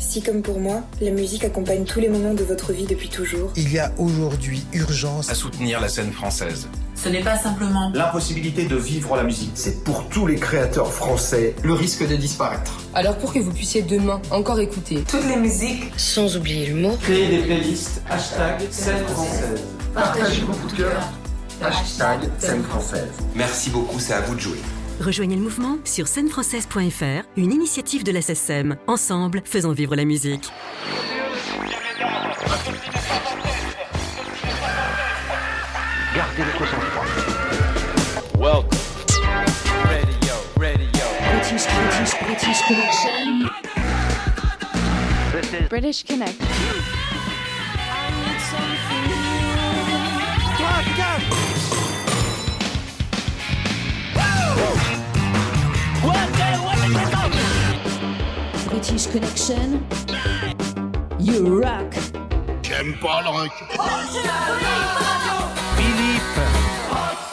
Si comme pour moi, la musique accompagne tous les moments de votre vie depuis toujours, Il y a aujourd'hui urgence à soutenir la scène française. Ce n'est pas simplement L'impossibilité de vivre la musique. C'est pour tous les créateurs français. Le risque de disparaître. Alors pour que vous puissiez demain encore écouter toutes les musiques. Sans oublier l'humour. Créer des playlists. Hashtag scène française. Partagez vos coups de cœur. Hashtag scène française. Merci beaucoup, c'est à vous de jouer. Rejoignez le mouvement sur scènefrançaise.fr, une initiative de la SSM. Ensemble, faisons vivre la musique. Gardez. Welcome. Radio, radio. British, British, British Connection. This is British Connect. British Connection. You rock. J'aime pas le rock.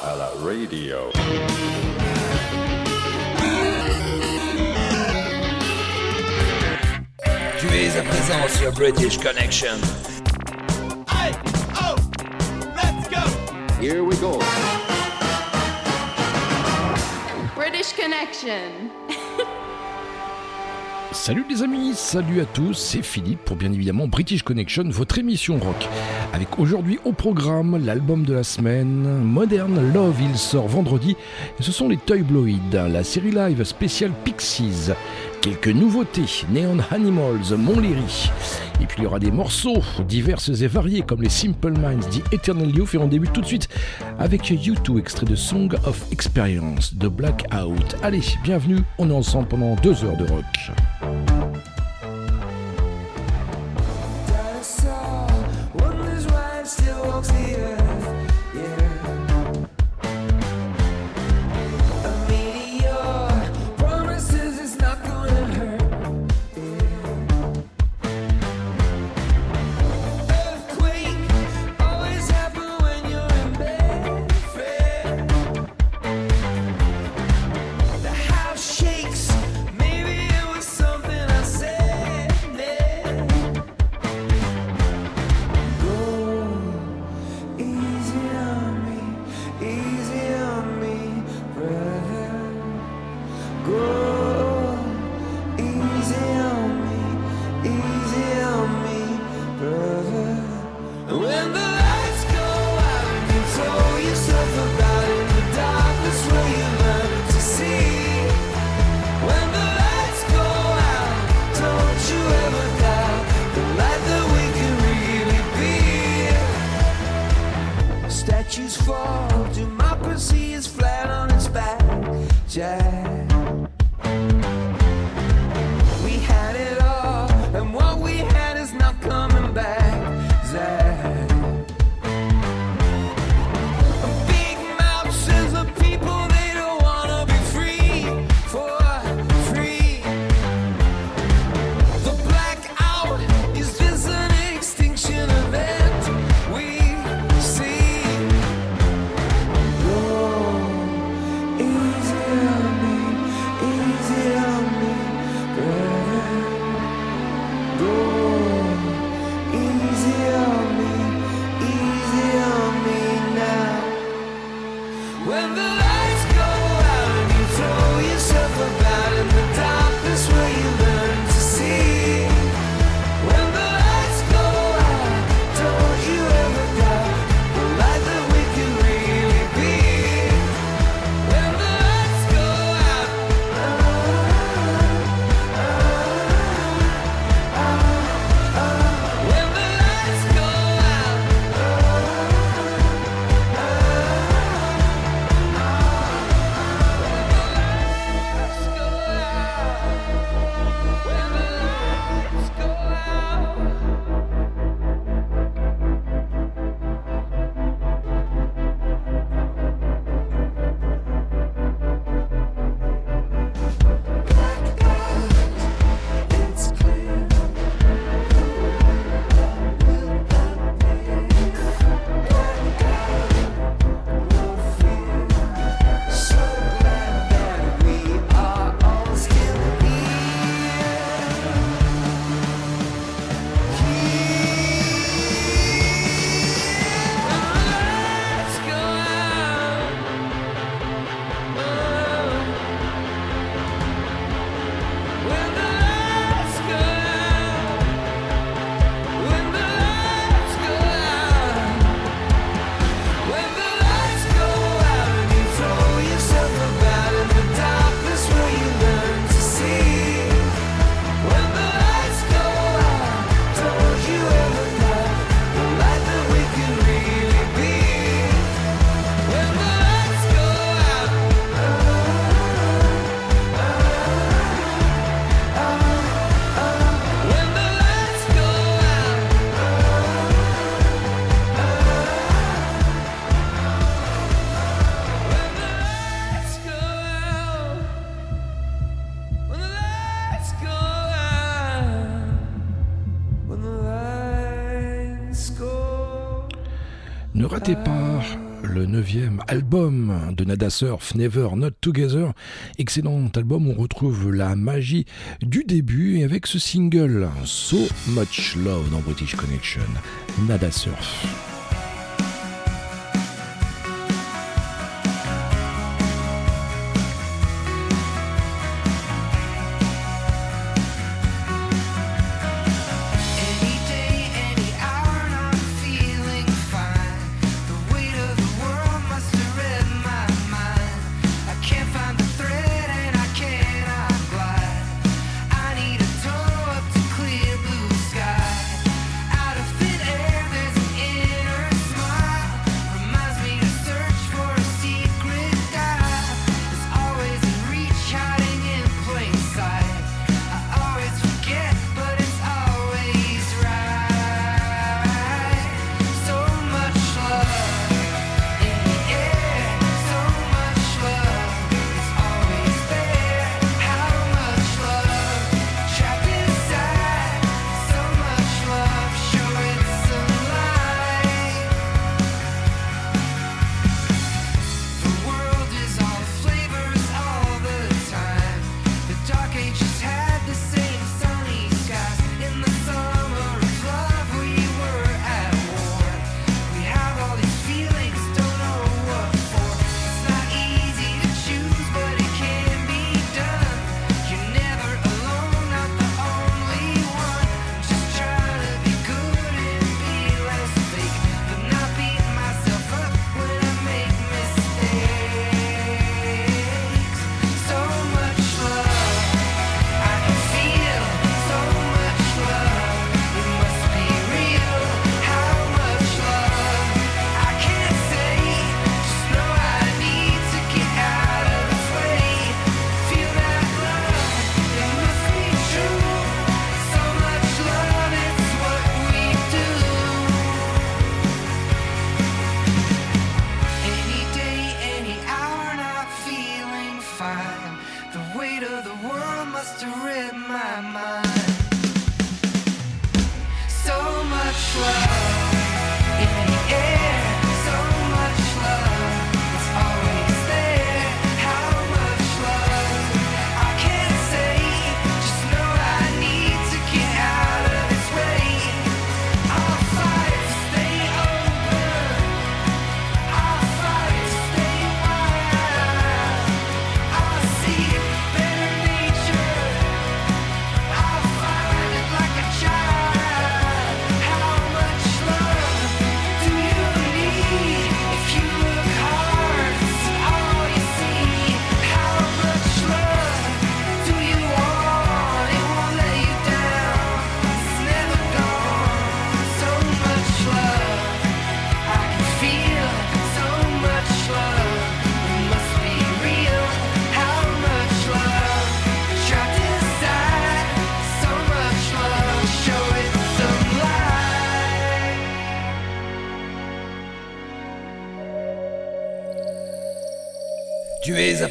À la radio. Tu es à présent sur British Connection. Oh, Here we go. Connection. Salut les amis, salut à tous, c'est Philippe pour bien évidemment British Connection, votre émission rock. Avec aujourd'hui au programme l'album de la semaine, Modern Love, il sort vendredi, ce sont les Toy Bloid, la série live spéciale Pixies, quelques nouveautés, Neon Animals, Montlhéry, et puis il y aura des morceaux diverses et variés comme les Simple Minds, The Eternal Youth, et on débute tout de suite avec U2, extrait de Song of Experience de Blackout. Allez, bienvenue, on est ensemble pendant deux heures de rock. Album de Nada Surf, Never Not Together. Excellent album, on retrouve la magie du début et avec ce single So Much Love dans British Connection, Nada Surf.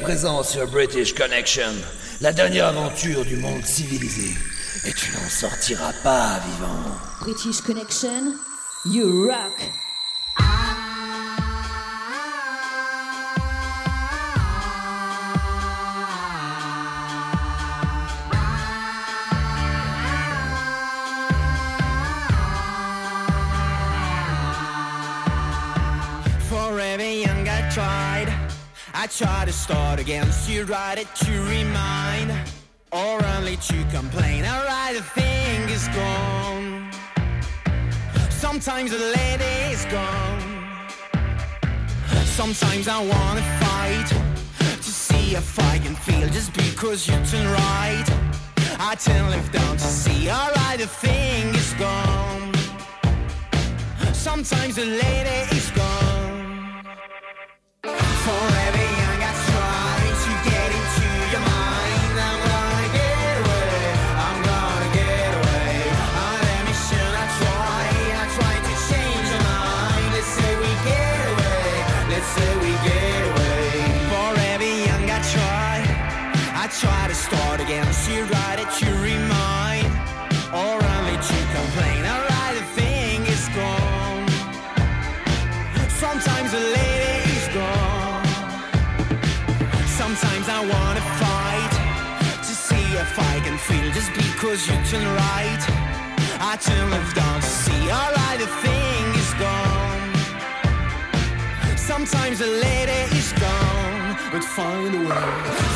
Présent sur British Connection, la dernière aventure du monde civilisé. Et tu n'en sortiras pas vivant. British Connection, you rock. Against you, write it to remind, or only to complain. I write the thing is gone. Sometimes the lady is gone. Sometimes I wanna fight to see if I can feel just because you turn right. I turn left down to see. Alright, the thing is gone. Sometimes the lady is gone. Sometimes I wanna fight to see if I can feel just because you turn right. I turn left down to see alright the thing is gone. Sometimes the lady is gone, but find a way.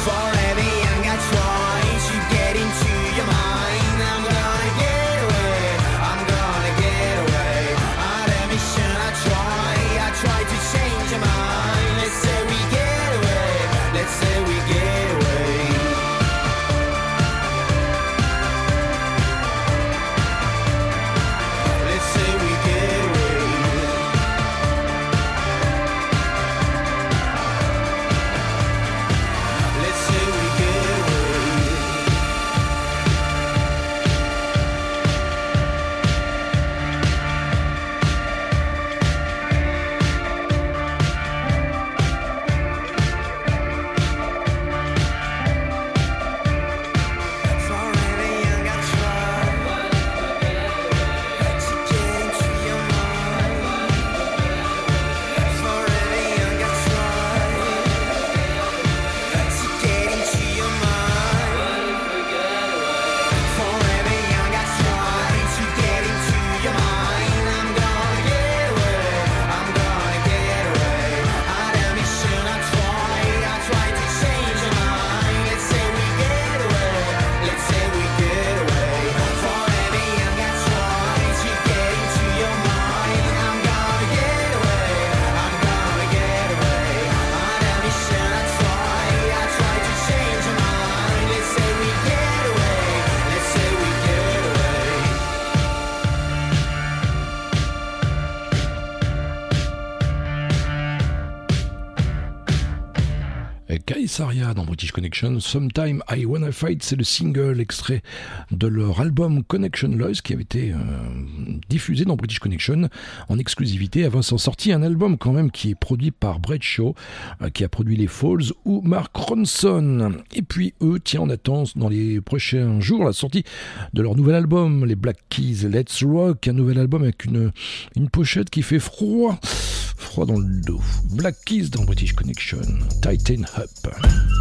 For every young I try to get into. Dans British Connection. Sometime I Wanna Fight, c'est le single extrait de leur album Connection Lost qui avait été euh, diffusé dans British Connection en exclusivité avant s'en sortir un album quand même qui est produit par Brett Shaw, euh, qui a produit les Falls ou Mark Ronson. Et puis eux, tiens, on attend dans les prochains jours la sortie de leur nouvel album, les Black Keys Let's Rock, un nouvel album avec une, une pochette qui fait froid, froid dans le dos. Black Keys dans British Connection, Tighten Up.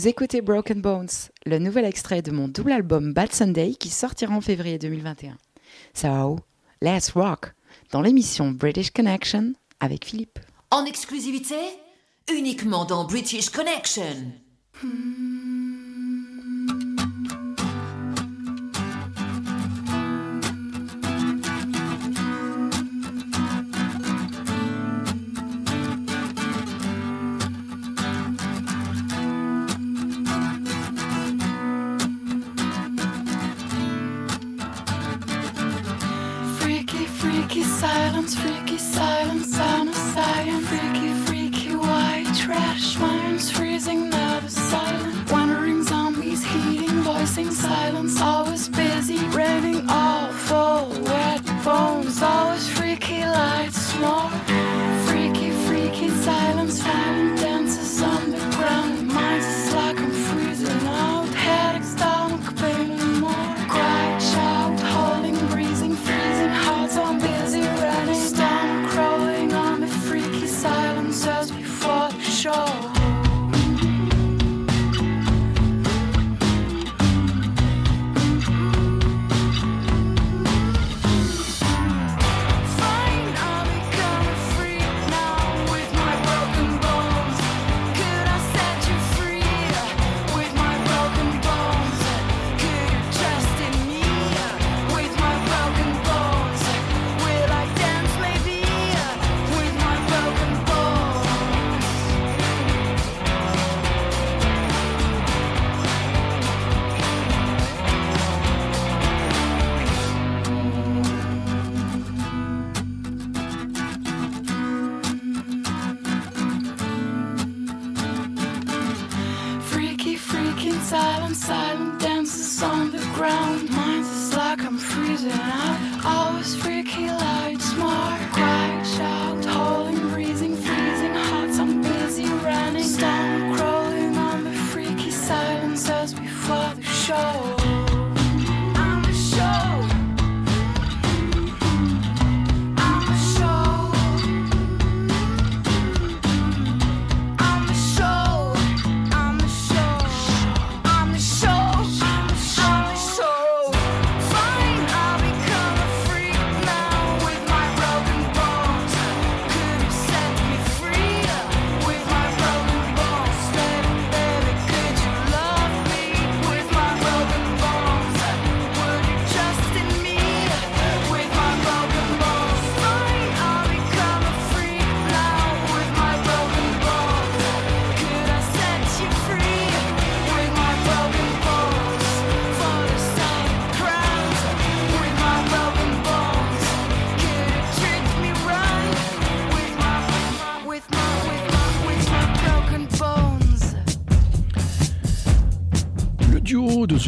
Vous écoutez Broken Bones, le nouvel extrait de mon double album Bad Sunday qui sortira en février 2021. So, let's rock dans l'émission British Connection avec Philippe. En exclusivité, uniquement dans British Connection. Hmm.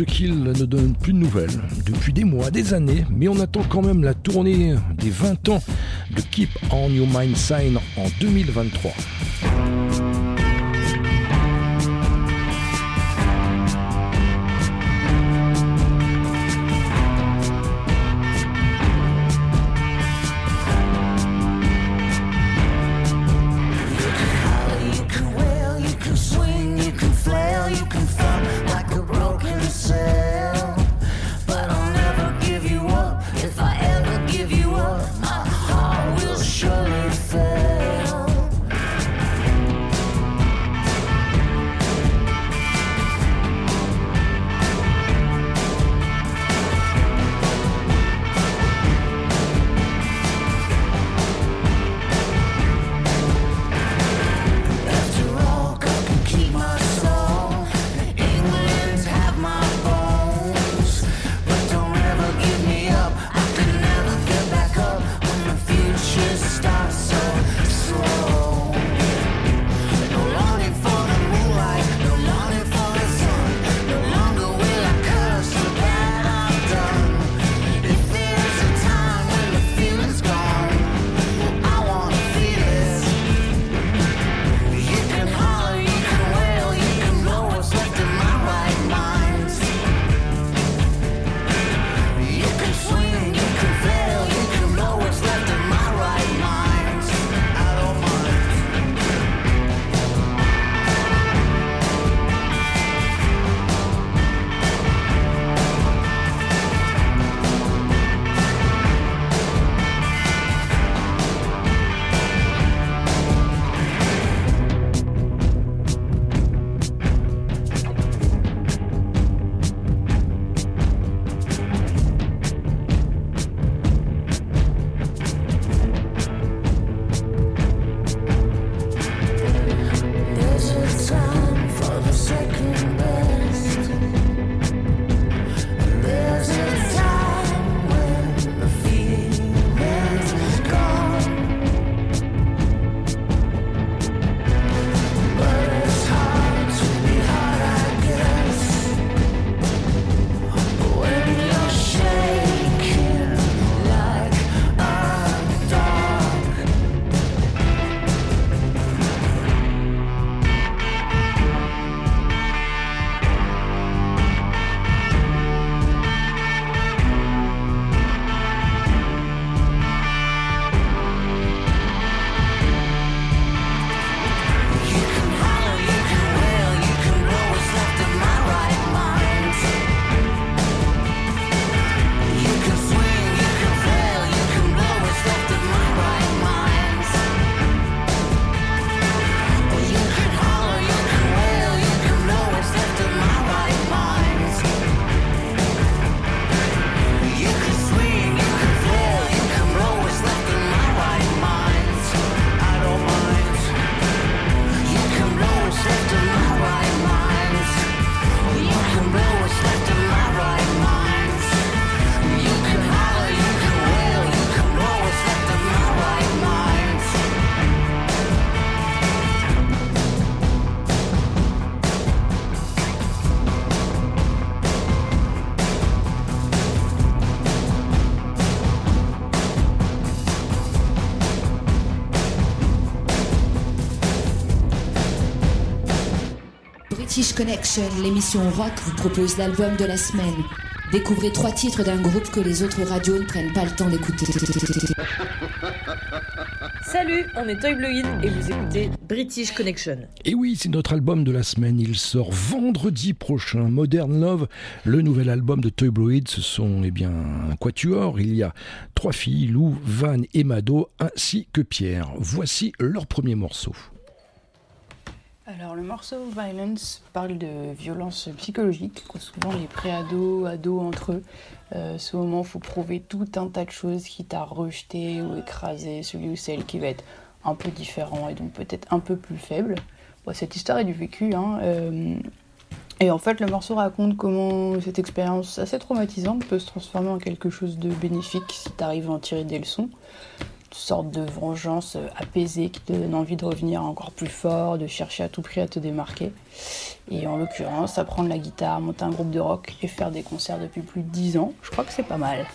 ce qu'il ne donne plus de nouvelles depuis des mois, des années, mais on attend quand même la tournée des 20 ans de Keep On Your Mind Sign en 2023. British Connection, l'émission rock vous propose l'album de la semaine. Découvrez trois titres d'un groupe que les autres radios ne prennent pas le temps d'écouter. Salut, on est Toy Blue et vous écoutez British Connection. Et oui, c'est notre album de la semaine. Il sort vendredi prochain. Modern Love, le nouvel album de Toy Bloid. Ce sont eh bien un quatuor. Il y a trois filles, Lou, Van et Mado, ainsi que Pierre. Voici leur premier morceau. Alors le morceau Violence parle de violence psychologique souvent les pré-ados, ados entre eux. Euh, ce moment il faut prouver tout un tas de choses qui t'a rejeté ou écrasé, celui ou celle qui va être un peu différent et donc peut-être un peu plus faible. Cette histoire est du vécu. Hein, euh, et en fait, le morceau raconte comment cette expérience assez traumatisante peut se transformer en quelque chose de bénéfique si tu arrives à en tirer des leçons sorte de vengeance euh, apaisée qui te donne envie de revenir encore plus fort, de chercher à tout prix à te démarquer. Et en l'occurrence, apprendre la guitare, monter un groupe de rock et faire des concerts depuis plus de 10 ans, je crois que c'est pas mal.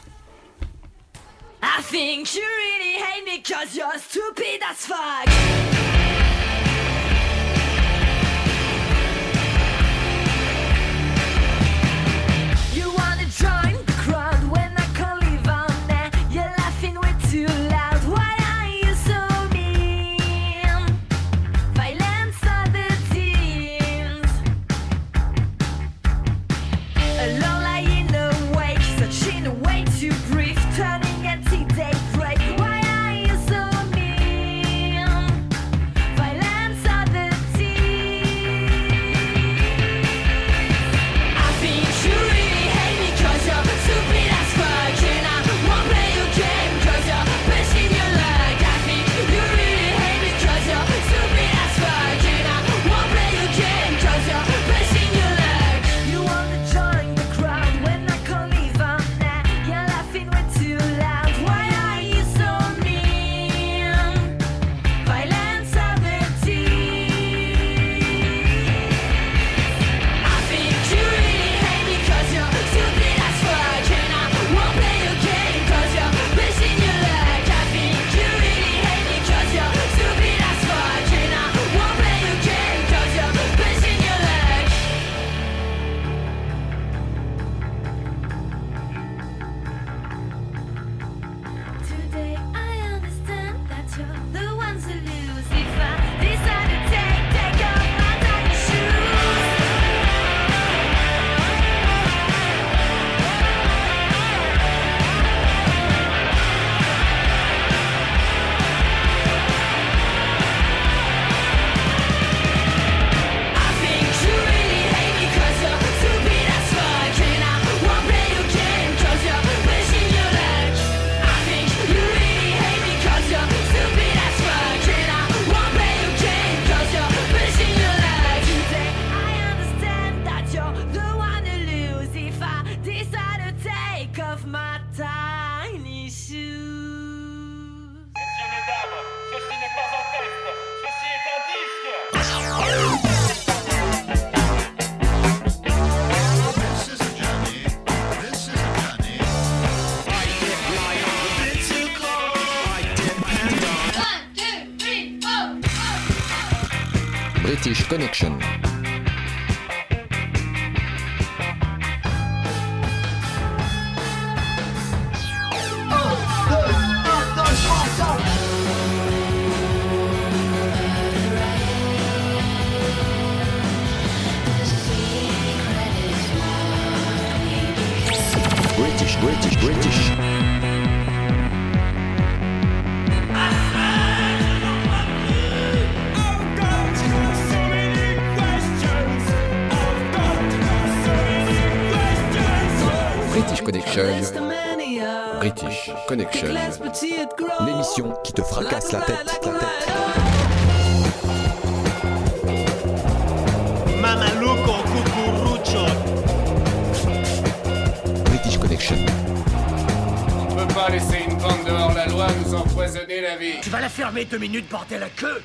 Deux minutes, bordel à queue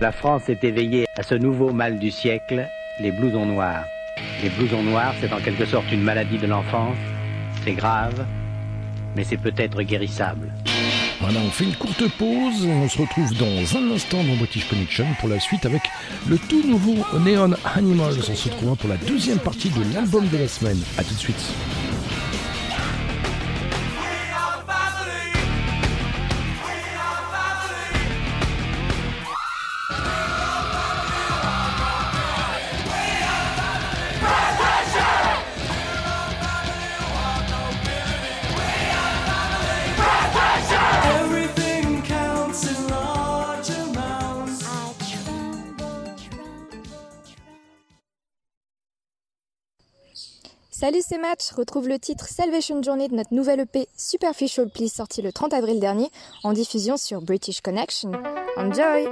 La France est éveillée à ce nouveau mal du siècle, les blousons noirs. Les blousons noirs, c'est en quelque sorte une maladie de l'enfance. C'est grave, mais c'est peut-être guérissable. Voilà, on fait une courte pause et on se retrouve dans un instant dans British Connection pour la suite avec le tout nouveau Neon Animals. On se retrouvera pour la deuxième partie de l'album de la semaine. A tout de suite. Salut c'est Match, retrouve le titre Salvation Journey de notre nouvelle EP Superficial Please sorti le 30 avril dernier en diffusion sur British Connection. Enjoy!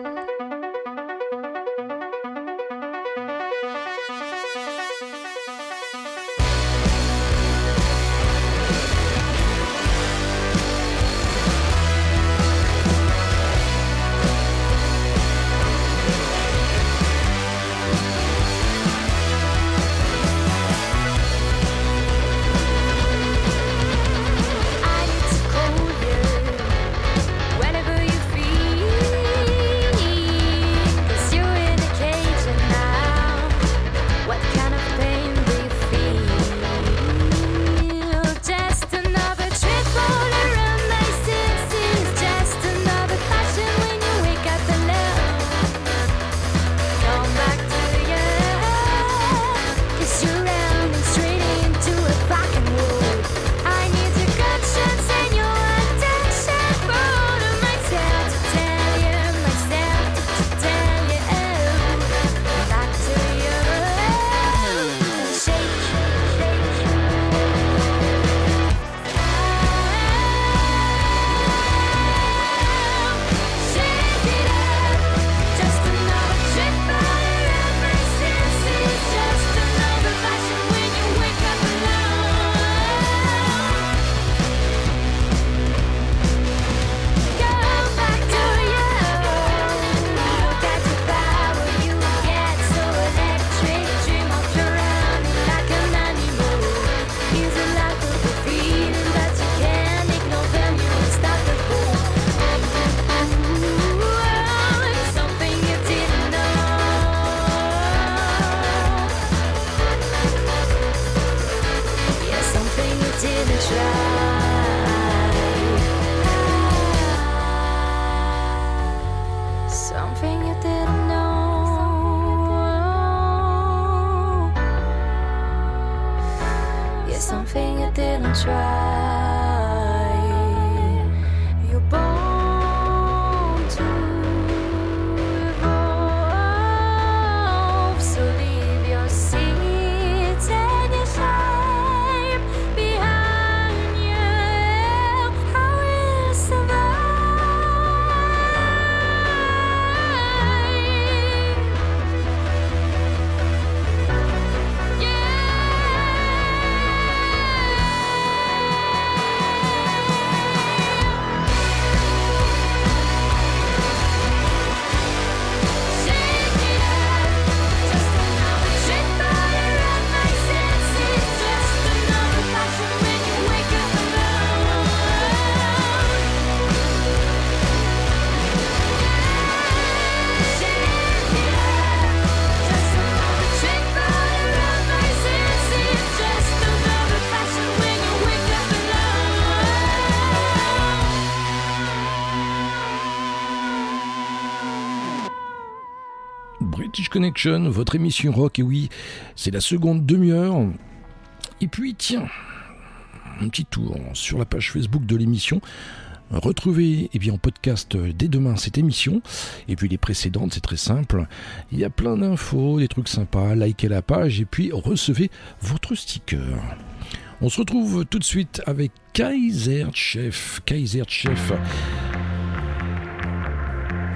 Votre émission rock, et oui, c'est la seconde demi-heure. Et puis, tiens, un petit tour sur la page Facebook de l'émission. Retrouvez eh bien, en podcast dès demain cette émission. Et puis les précédentes, c'est très simple. Il y a plein d'infos, des trucs sympas. Likez la page et puis recevez votre sticker. On se retrouve tout de suite avec Kaiser Chef. Kaiser Chef.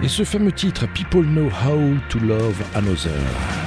Et ce fameux titre, People Know How to Love Another.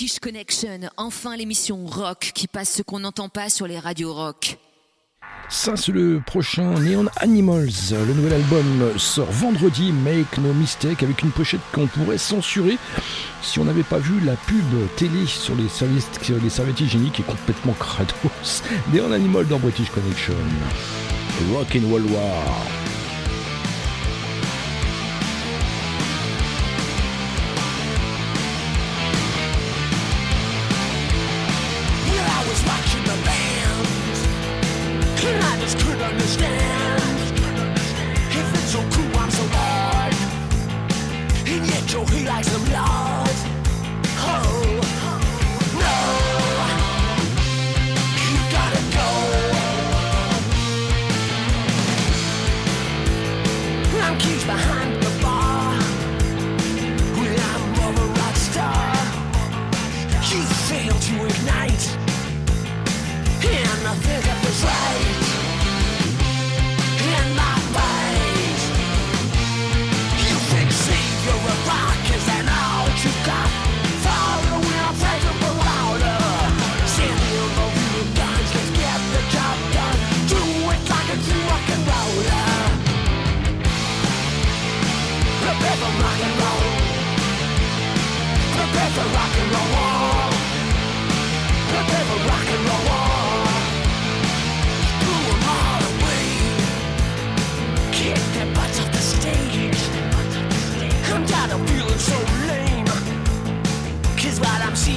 British Connection, enfin l'émission rock qui passe ce qu'on n'entend pas sur les radios rock. Ça, c'est le prochain Neon Animals. Le nouvel album sort vendredi, Make No Mistake, avec une pochette qu'on pourrait censurer si on n'avait pas vu la pub télé sur les, services, serviettes hygiéniques est complètement crados. Neon Animals dans British Connection. Rock and World War. all.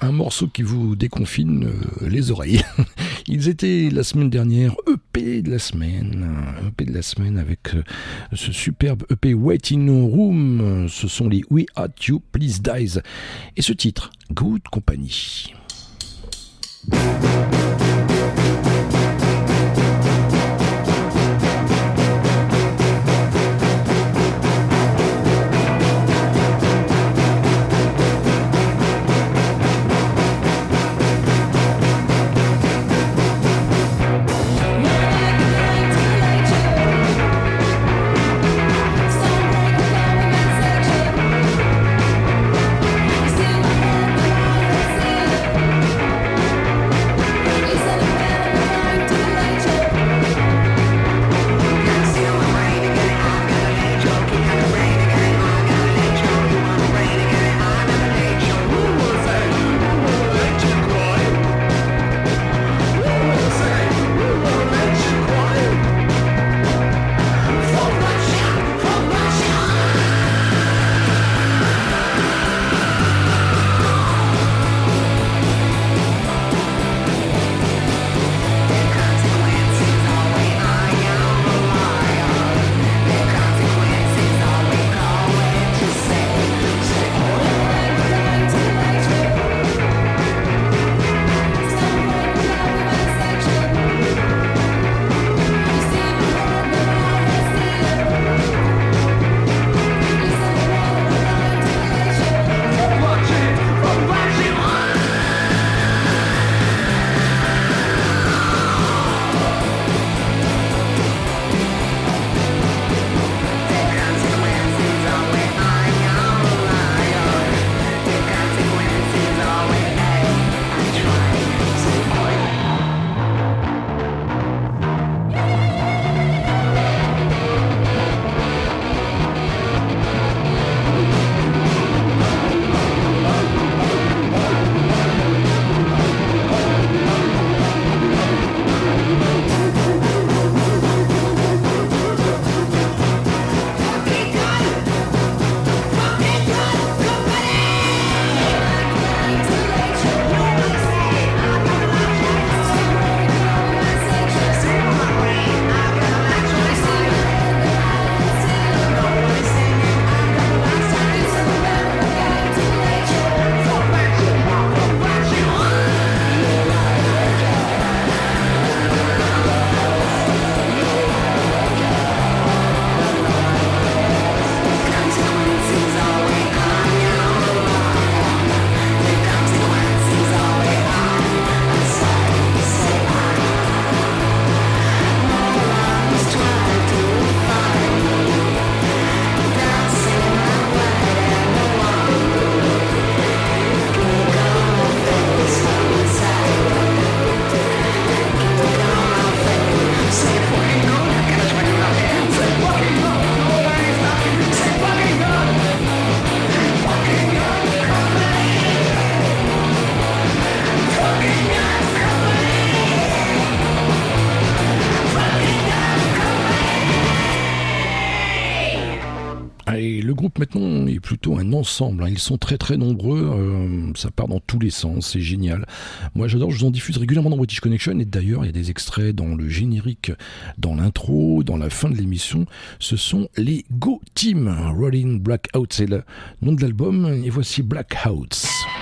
un morceau qui vous déconfine euh, les oreilles. Ils étaient la semaine dernière EP de la semaine, EP de la semaine avec euh, ce superbe EP Waiting Room. Ce sont les We At You Please Dies et ce titre Good Company. Hein. Ils sont très très nombreux. euh, ça part dans tous les sens. C'est génial. Moi j'adore. Je vous en diffuse régulièrement dans British Connection. Et d'ailleurs, il y a des extraits dans le générique, dans l'intro, dans la fin de l'émission. Ce sont les Go Team. Rolling Blackout, c'est le nom de l'album. Et voici Blackouts.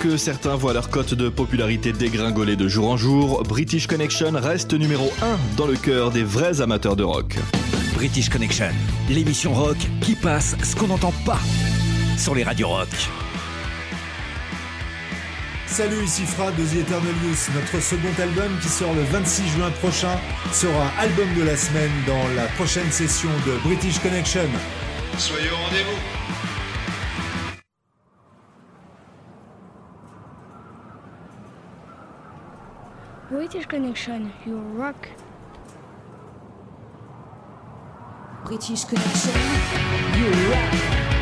Que certains voient leur cote de popularité dégringoler de jour en jour, British Connection reste numéro 1 dans le cœur des vrais amateurs de rock. British Connection, l'émission rock qui passe ce qu'on n'entend pas sur les radios rock. Salut, ici Fra de The Eternal Youth. Notre second album qui sort le 26 juin prochain sera album de la semaine dans la prochaine session de British Connection. Soyez au rendez-vous. Connection, you rock. British Connection, you rock.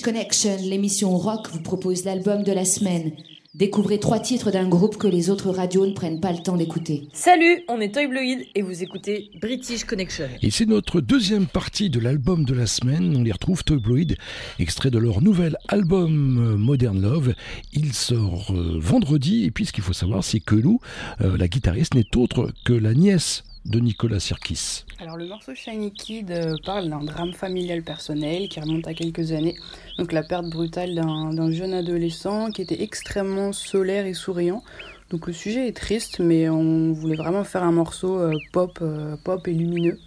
British Connection, l'émission rock, vous propose l'album de la semaine. Découvrez trois titres d'un groupe que les autres radios ne prennent pas le temps d'écouter. Salut, on est Toy Bloid et vous écoutez British Connection. Et c'est notre deuxième partie de l'album de la semaine. On les retrouve Toy Bloid, extrait de leur nouvel album euh, Modern Love. Il sort euh, vendredi. Et puis ce qu'il faut savoir, c'est que Lou, euh, la guitariste, n'est autre que la nièce de Nicolas Sirkis. Alors le morceau Shiny Kid euh, parle d'un drame familial personnel qui remonte à quelques années. Donc la perte brutale d'un jeune adolescent qui était extrêmement solaire et souriant. Donc le sujet est triste mais on voulait vraiment faire un morceau euh, pop, euh, pop et lumineux.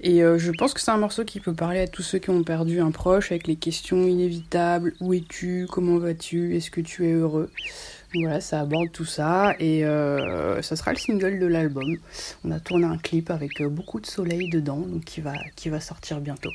Et je pense que c'est un morceau qui peut parler à tous ceux qui ont perdu un proche avec les questions inévitables. Où es-tu? Comment vas-tu? Est-ce que tu es heureux? Voilà, ça aborde tout ça et euh, ça sera le single de l'album. On a tourné un clip avec euh, beaucoup de soleil dedans, donc qui va, qui va sortir bientôt.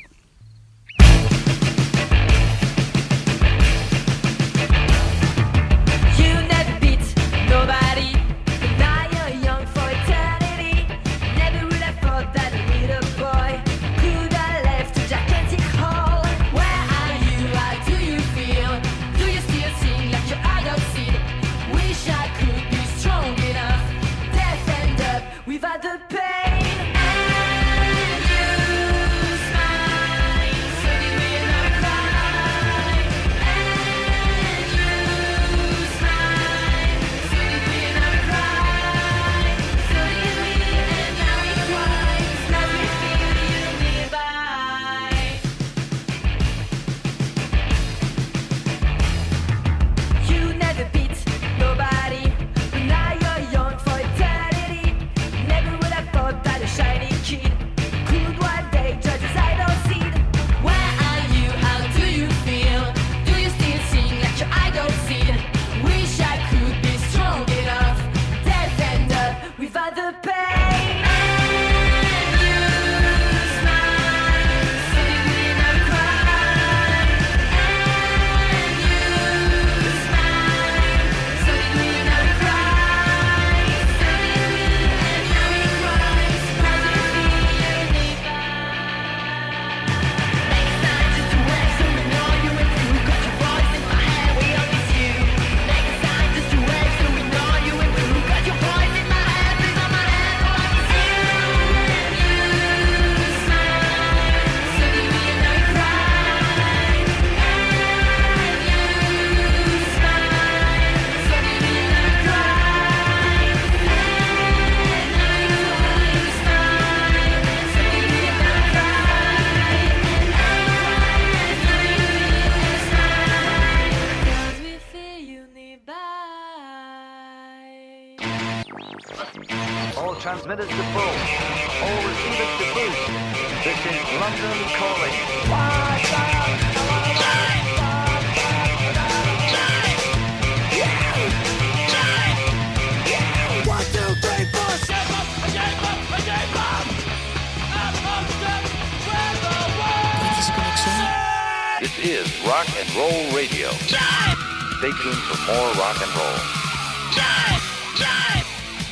Tuned for more rock and roll.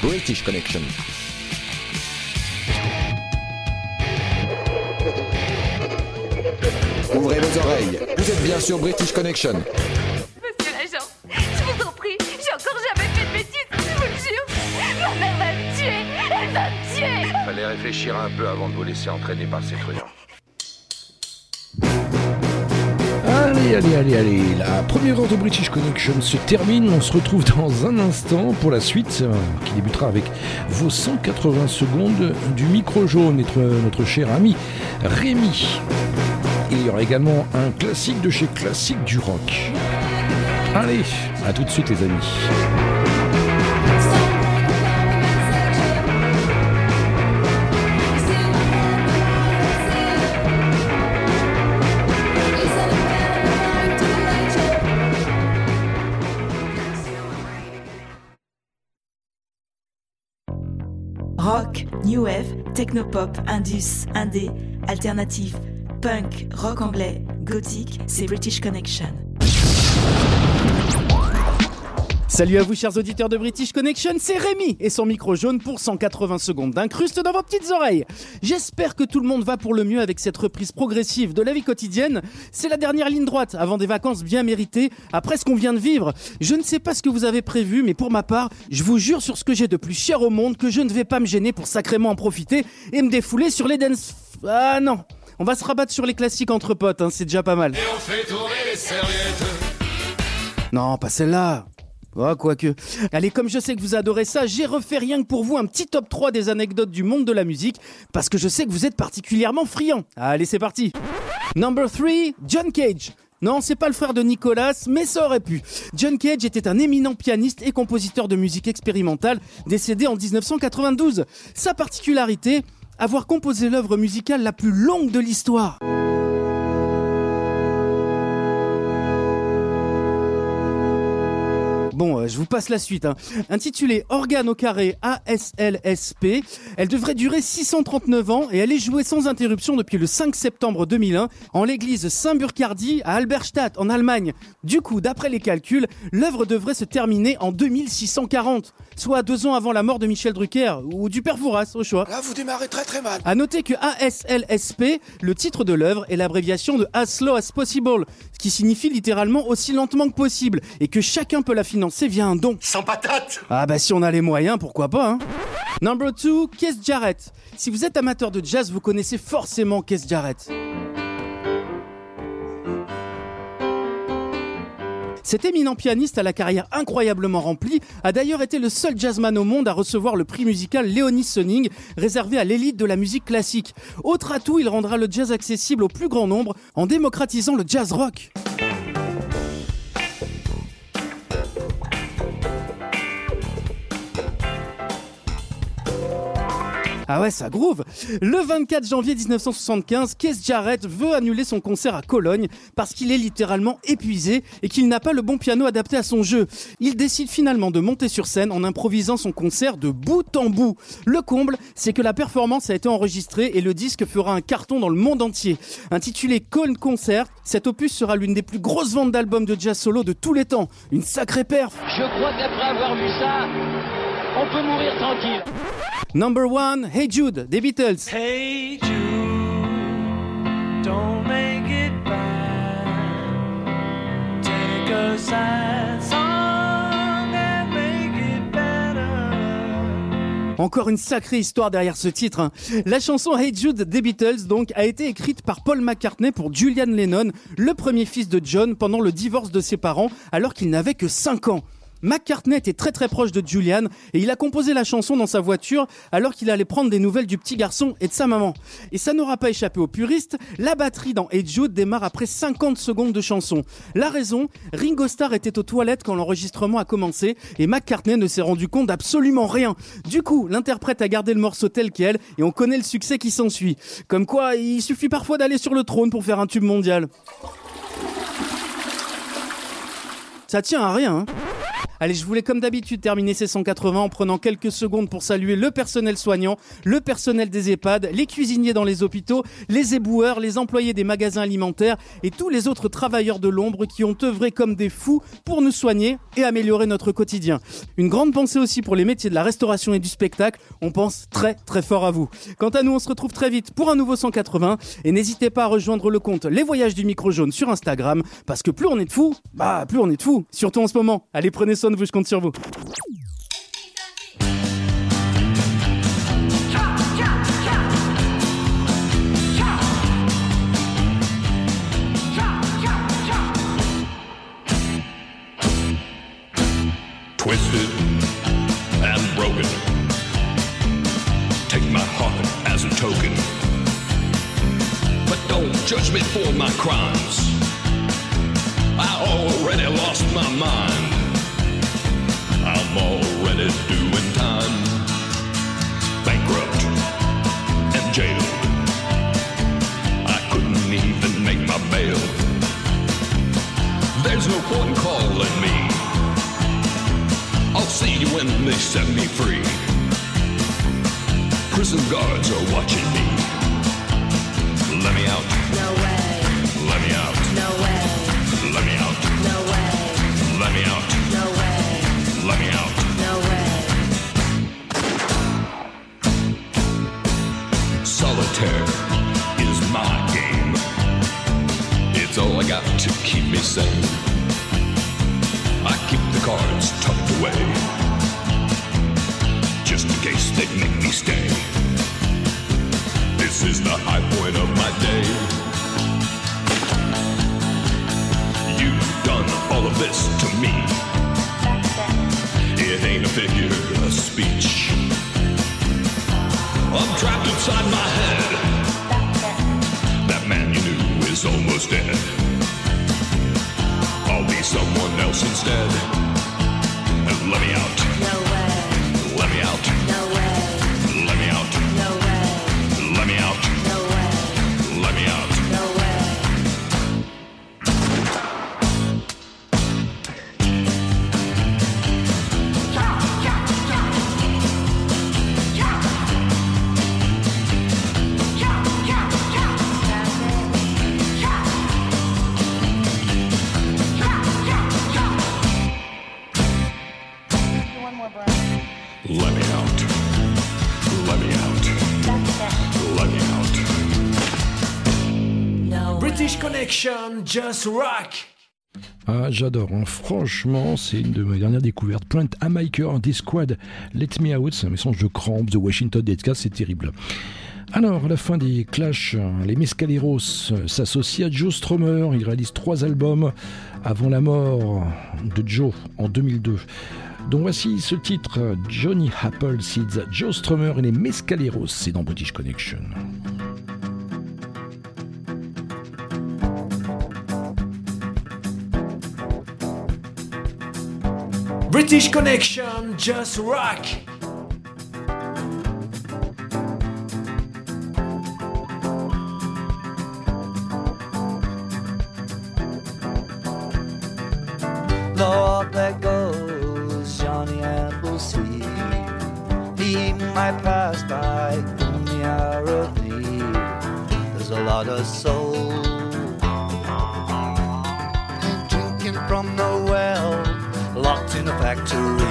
British Connection. Ouvrez vos oreilles. Vous êtes bien sur British Connection. Monsieur l'agent, je vous en prie, j'ai encore jamais fait de bêtises, je vous le jure. Ma mère va me tuer, elle va me tuer. Fallait réfléchir un peu avant de vous laisser entraîner par ces truands. Allez, allez. La première heure de British Connection se termine. On se retrouve dans un instant pour la suite, euh, qui débutera avec vos 180 secondes du micro jaune, notre, notre cher ami Rémi. Il y aura également un classique de chez Classique du Rock. Allez, à tout de suite les amis. New wave, technopop, indus, indé, alternative, punk, rock anglais, gothique, c'est British Connection. Salut à vous chers auditeurs de British Connection, c'est Rémi et son micro jaune pour 180 secondes d'incruste dans vos petites oreilles. J'espère que tout le monde va pour le mieux avec cette reprise progressive de la vie quotidienne. C'est la dernière ligne droite avant des vacances bien méritées, après ce qu'on vient de vivre. Je ne sais pas ce que vous avez prévu, mais pour ma part, je vous jure sur ce que j'ai de plus cher au monde que je ne vais pas me gêner pour sacrément en profiter et me défouler sur les dance... Ah non on va se rabattre sur les classiques entre potes, hein, c'est déjà pas mal. Et on fait tourner les serviettes. Non, pas celle-là. Oh, quoique. Allez, comme je sais que vous adorez ça, j'ai refait rien que pour vous un petit top 3 des anecdotes du monde de la musique, parce que je sais que vous êtes particulièrement friand. Allez, c'est parti. Number 3, John Cage. Non, c'est pas le frère de Nicolas, mais ça aurait pu. John Cage était un éminent pianiste et compositeur de musique expérimentale, décédé en 1992. Sa particularité, avoir composé l'œuvre musicale la plus longue de l'histoire. Bon, euh, je vous passe la suite. Hein. Intitulée Organe au carré ASLSP, elle devrait durer 639 ans et elle est jouée sans interruption depuis le 5 septembre 2001 en l'église Saint-Burcardi à Alberstadt en Allemagne. Du coup, d'après les calculs, l'œuvre devrait se terminer en 2640, soit deux ans avant la mort de Michel Drucker ou du père Fouras, au choix. Là, vous démarrez très très mal. À noter que ASLSP, le titre de l'œuvre, est l'abréviation de As Slow as Possible, ce qui signifie littéralement aussi lentement que possible, et que chacun peut la financer via un don. Sans patate Ah bah si on a les moyens, pourquoi pas hein Number 2, Keith Jarrett. Si vous êtes amateur de jazz, vous connaissez forcément Keith Jarrett. Cet éminent pianiste à la carrière incroyablement remplie a d'ailleurs été le seul jazzman au monde à recevoir le prix musical Léonie Sonning, réservé à l'élite de la musique classique. Autre atout, il rendra le jazz accessible au plus grand nombre en démocratisant le jazz rock. Ah ouais, ça groove. Le 24 janvier 1975, Keith Jarrett veut annuler son concert à Cologne parce qu'il est littéralement épuisé et qu'il n'a pas le bon piano adapté à son jeu. Il décide finalement de monter sur scène en improvisant son concert de bout en bout. Le comble, c'est que la performance a été enregistrée et le disque fera un carton dans le monde entier. Intitulé Cone Concert, cet opus sera l'une des plus grosses ventes d'albums de jazz solo de tous les temps. Une sacrée perf. Je crois qu'après avoir vu ça, on peut mourir tranquille. Number one, Hey Jude, des Beatles. Hey Jude, don't make it bad. Take a sad song and make it better. Encore une sacrée histoire derrière ce titre. hein. La chanson Hey Jude des Beatles donc a été écrite par Paul McCartney pour Julian Lennon, le premier fils de John pendant le divorce de ses parents alors qu'il n'avait que 5 ans. McCartney était très très proche de Julian et il a composé la chanson dans sa voiture alors qu'il allait prendre des nouvelles du petit garçon et de sa maman. Et ça n'aura pas échappé aux puristes, la batterie dans Hey Jude démarre après 50 secondes de chanson. La raison, Ringo Starr était aux toilettes quand l'enregistrement a commencé et McCartney ne s'est rendu compte d'absolument rien. Du coup, l'interprète a gardé le morceau tel quel et on connaît le succès qui s'ensuit. Comme quoi, il suffit parfois d'aller sur le trône pour faire un tube mondial. Ça tient à rien, hein Allez, je voulais comme d'habitude terminer ces 180 en prenant quelques secondes pour saluer le personnel soignant, le personnel des EHPAD, les cuisiniers dans les hôpitaux, les éboueurs, les employés des magasins alimentaires et tous les autres travailleurs de l'ombre qui ont œuvré comme des fous pour nous soigner et améliorer notre quotidien. Une grande pensée aussi pour les métiers de la restauration et du spectacle. On pense très très fort à vous. Quant à nous, on se retrouve très vite pour un nouveau 180 et n'hésitez pas à rejoindre le compte Les Voyages du Micro Jaune sur Instagram parce que plus on est de fous, bah plus on est de fous. Surtout en ce moment. Allez, prenez soin de vous, je compte sur vous. twisted and broken. Take my heart as a token. But don't judge me for my crimes. I already lost my mind. Already doing time. Bankrupt and jailed. I couldn't even make my bail. There's no point in calling me. I'll see you when they set me free. Prison guards are watching me. Let me out. No way, Let me out. no way, Let me out. no way, Let me out. To keep me sane. I keep the cards tucked away, just in case they make me stay. This is the high point of my day. You've done all of this to me. It ain't a figure of speech. I'm trapped inside my head. Almost dead. I'll be someone else instead. And let me out. No way. Let me out. No Ah, j'adore, hein. franchement, c'est une de mes dernières découvertes. Plant Amaker, des squad, Let Me Out, c'est un message de Cramps, The Washington c'est terrible. Alors, à la fin des Clash, les Mescaleros s'associent à Joe Strummer. Ils réalisent trois albums avant la mort de Joe en 2002. Donc voici ce titre, Johnny Apple Seeds, Joe Strummer et les Mescaleros, c'est dans British Connection. British Connection, Just Rock. Lord, there goes Johnny Appleseed. He might pass by. There's a lot of soul in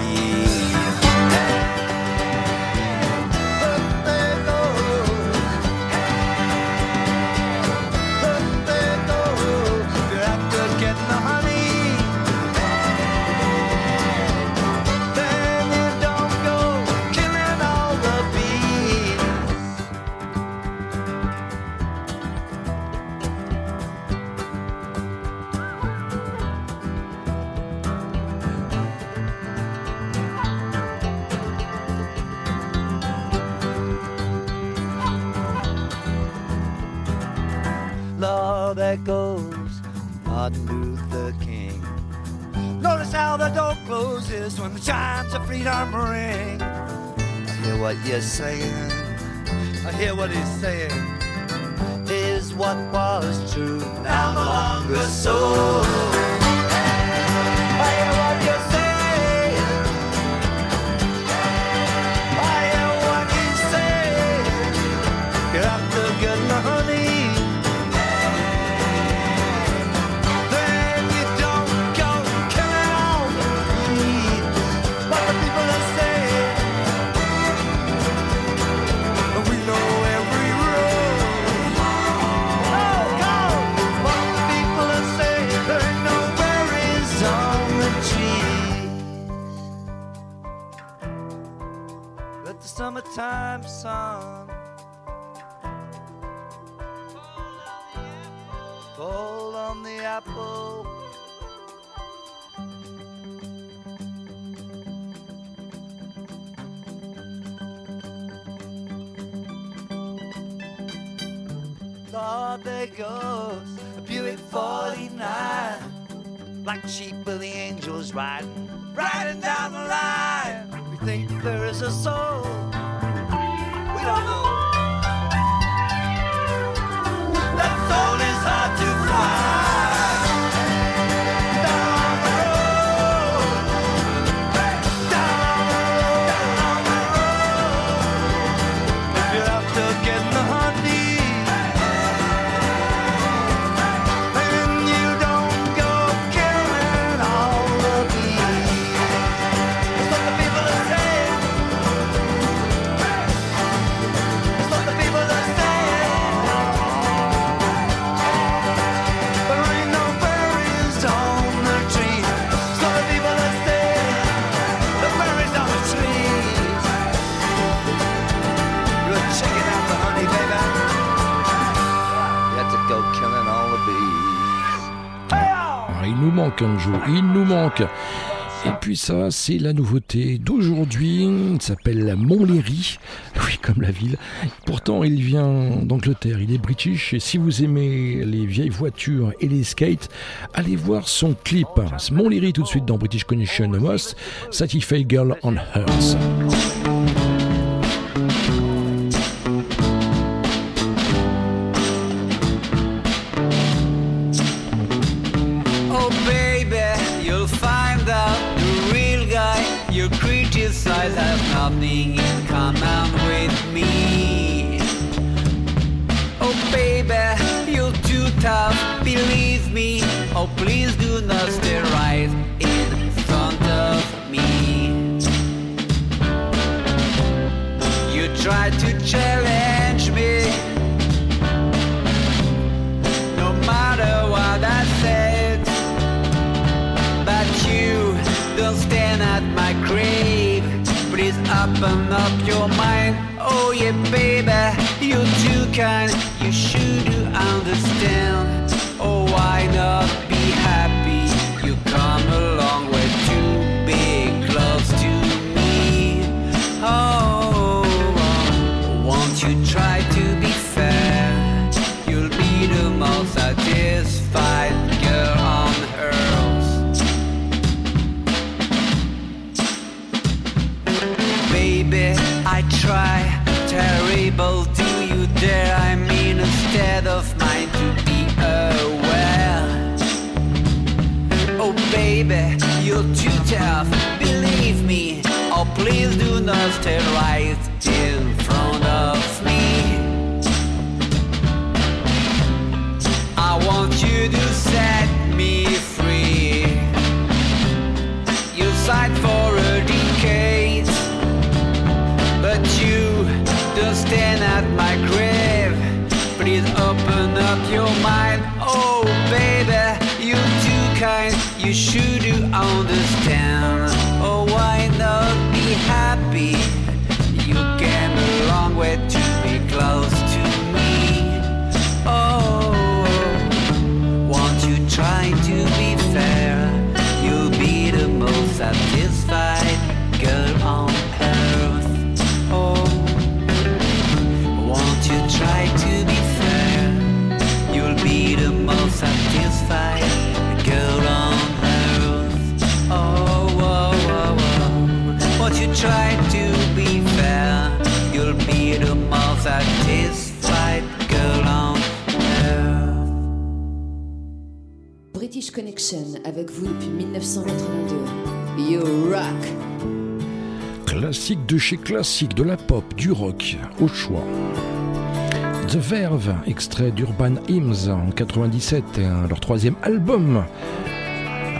chimes of freedom ring. I hear what you're saying. I hear what he's saying. Is what was true now no longer so. The il nous manque. Et puis ça, c'est la nouveauté d'aujourd'hui. Il s'appelle Montlhéry. Oui, comme la ville. Pourtant, il vient d'Angleterre. Il est british. Et si vous aimez les vieilles voitures et les skates, allez voir son clip. Montlhéry tout de suite dans British Connection Most. Satisfy Girl on Earth. Challenge me. No matter what I said, but you don't stand at my grave. Please open up your mind. Oh yeah, baby, you're too kind. You should understand. Please do not Connection avec vous depuis 1982. You rock! Classique de chez classique, de la pop, du rock, au choix. The Verve, extrait d'Urban Hymns en 97, et un- leur troisième album,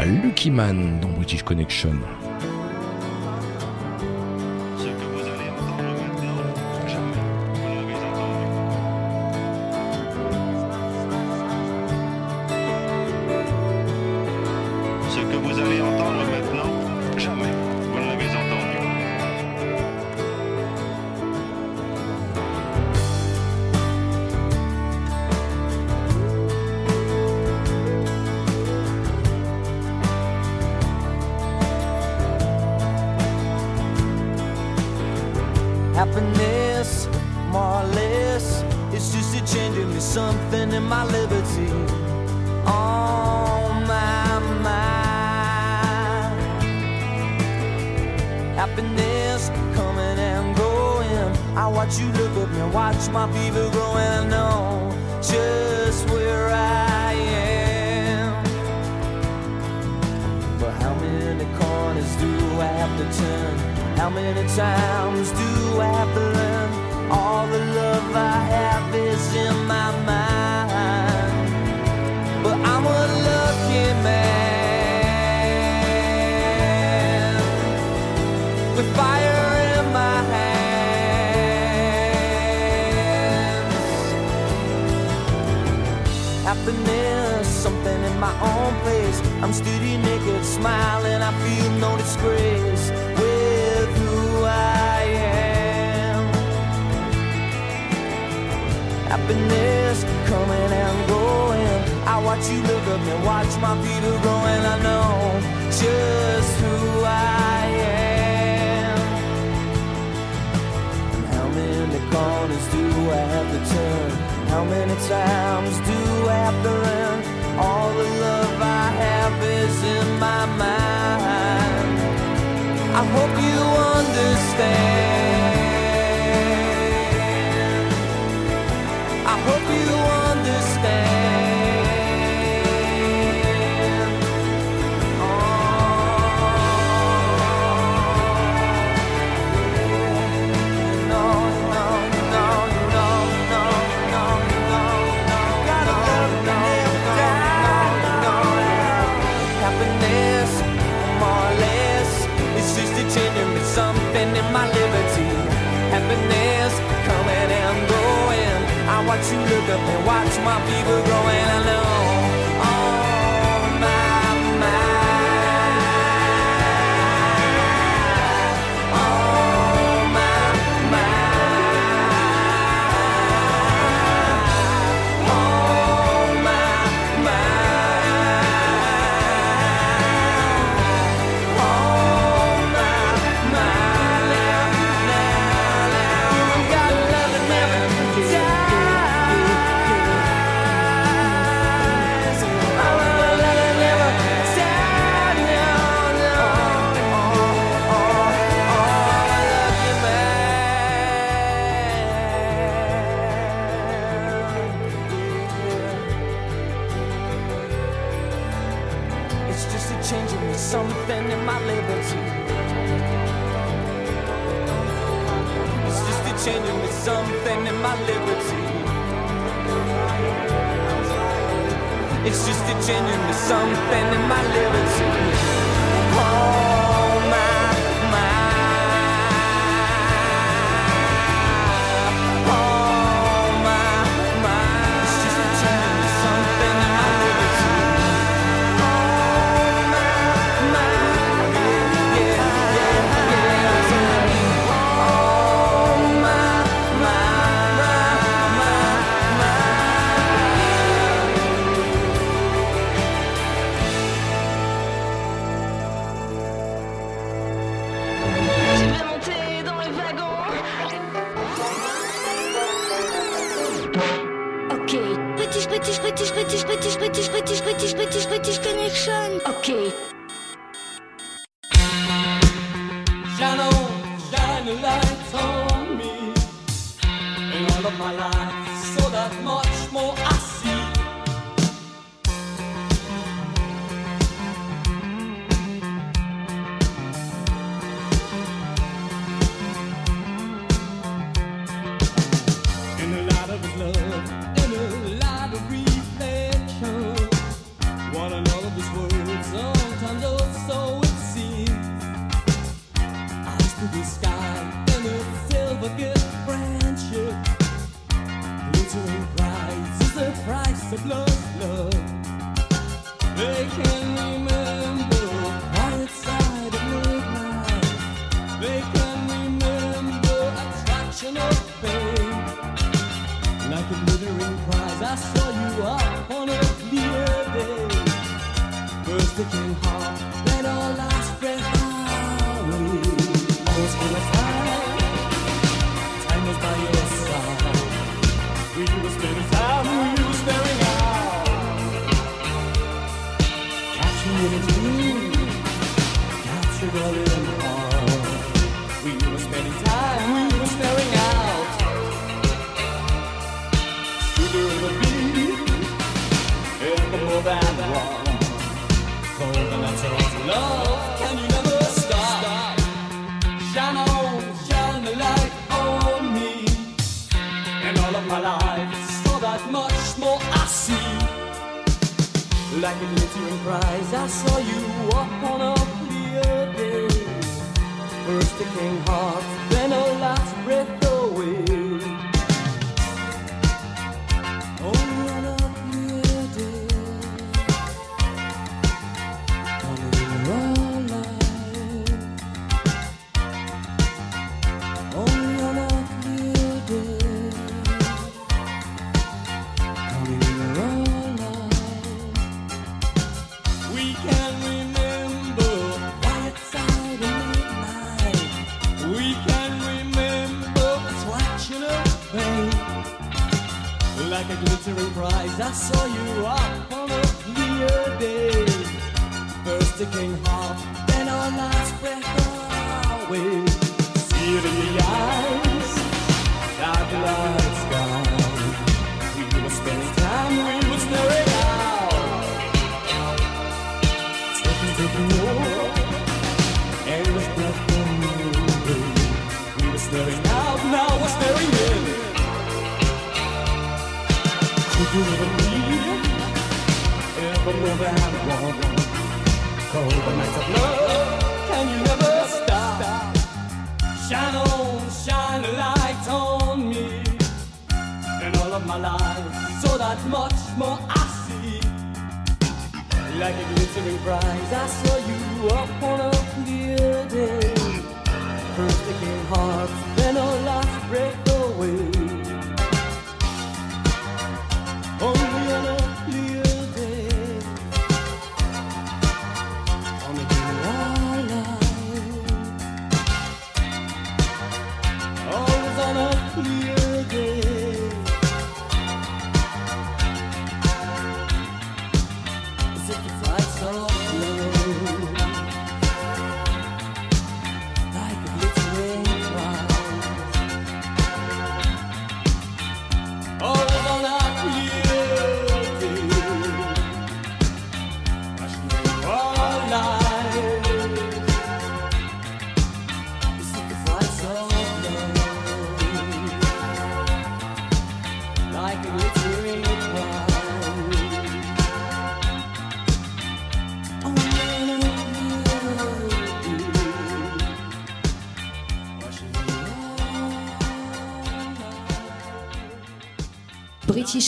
Lucky Man dans British Connection. I watch you look at me, watch my fever growing. I know just where I am. But how many corners do I have to turn? How many times do I have to learn? All the love I have is in my mind. I'm studio naked, smiling, I feel no disgrace with who I am. Happiness coming and going. I watch you look up and watch my feet are growing. I know just who I am. And how many corners do I have to turn? How many times do I have to run? All the love I have is in my mind. I hope you understand. watch you look up and watch my people growing. alone. stitching into something in my lyrics. richtig, richtig, richtig, richtig, richtig, richtig, richtig bin ich schon. Okay. Shine on, shine the lights on me. In all of my life, so that much.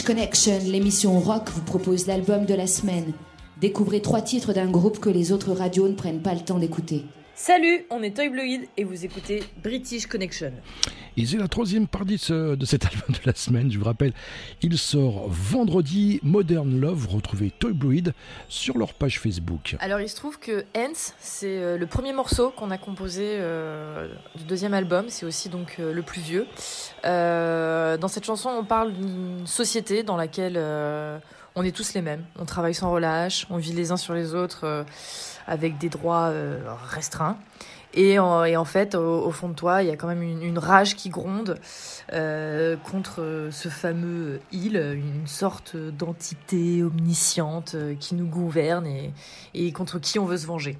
Connection, l'émission rock, vous propose l'album de la semaine. Découvrez trois titres d'un groupe que les autres radios ne prennent pas le temps d'écouter. Salut, on est Toy et vous écoutez British Connection. Et c'est la troisième partie de, ce- de cet album de la semaine. Je vous rappelle, il sort vendredi. Modern Love. Retrouvez Toy Bloid sur leur page Facebook. Alors il se trouve que Hence, c'est euh, le premier morceau qu'on a composé euh, du deuxième album, c'est aussi donc euh, le plus vieux. Dans cette chanson, on parle d'une société dans laquelle on est tous les mêmes, on travaille sans relâche, on vit les uns sur les autres avec des droits restreints. Et en, fait, au, fond de toi, il y a quand même une, rage qui gronde euh, contre euh, ce fameux il, une sorte d'entité omnisciente euh, qui nous gouverne et contre qui on veut se venger.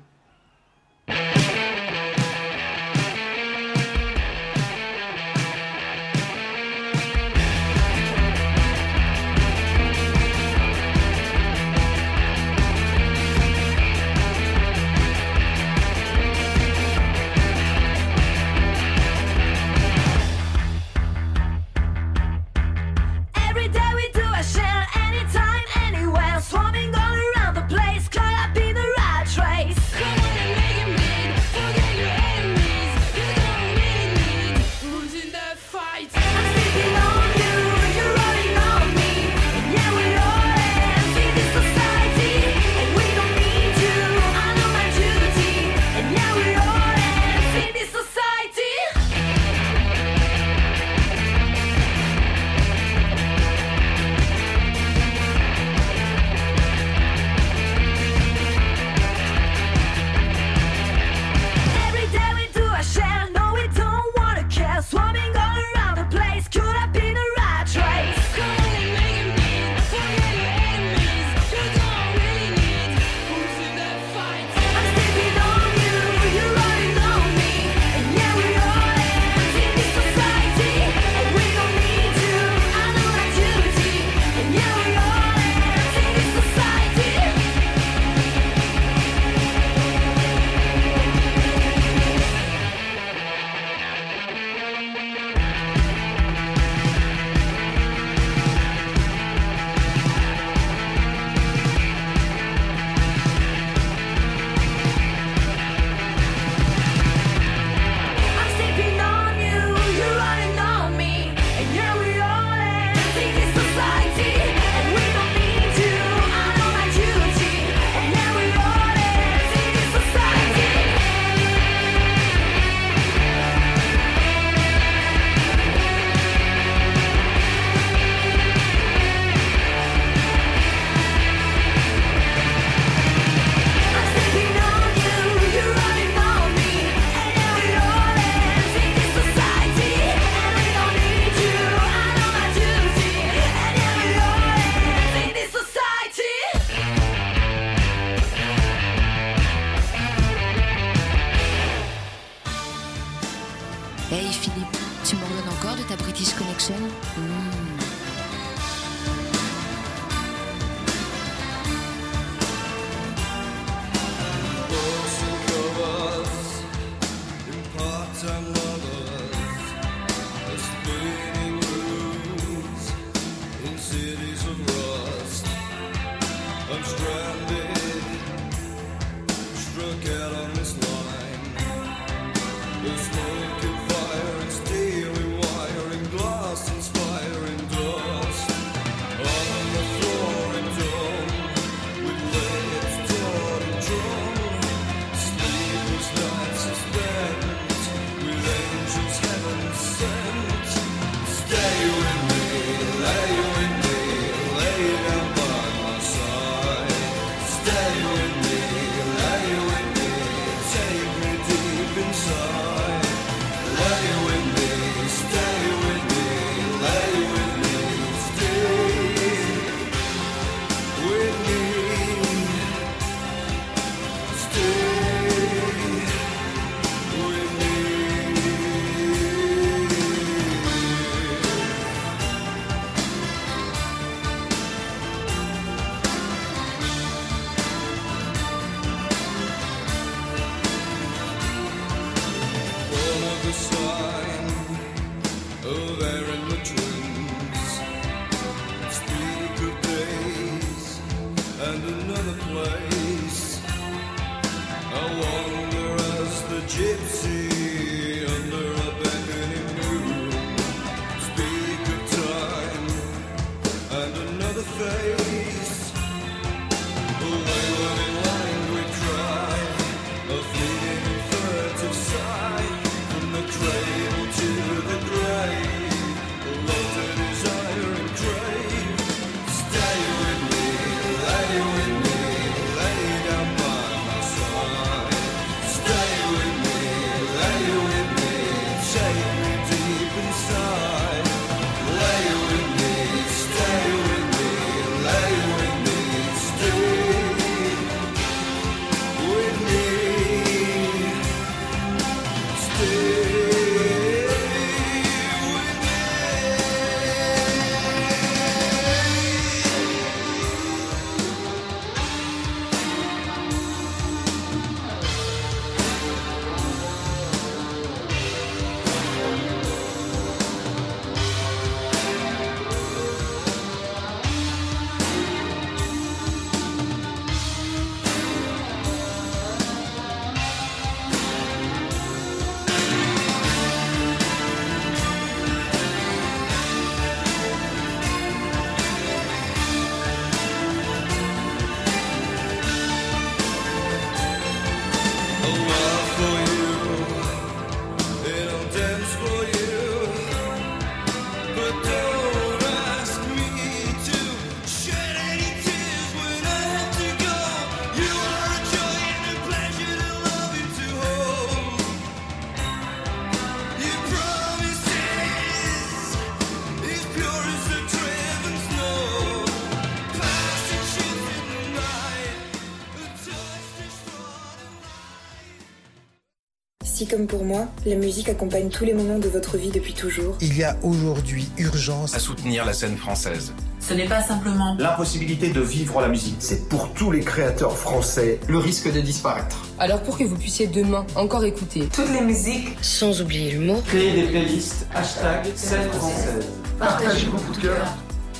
Comme pour moi, la musique accompagne tous les moments de votre vie depuis toujours, Il y a aujourd'hui urgence à soutenir la scène française. ce n'est pas simplement L'impossibilité de vivre la musique. C'est pour tous les créateurs français le risque de disparaître. Alors pour que vous puissiez demain encore écouter toutes les musiques, sans oublier l'humour, Créer des playlists hashtag scène française. Partagez vos coups de cœur.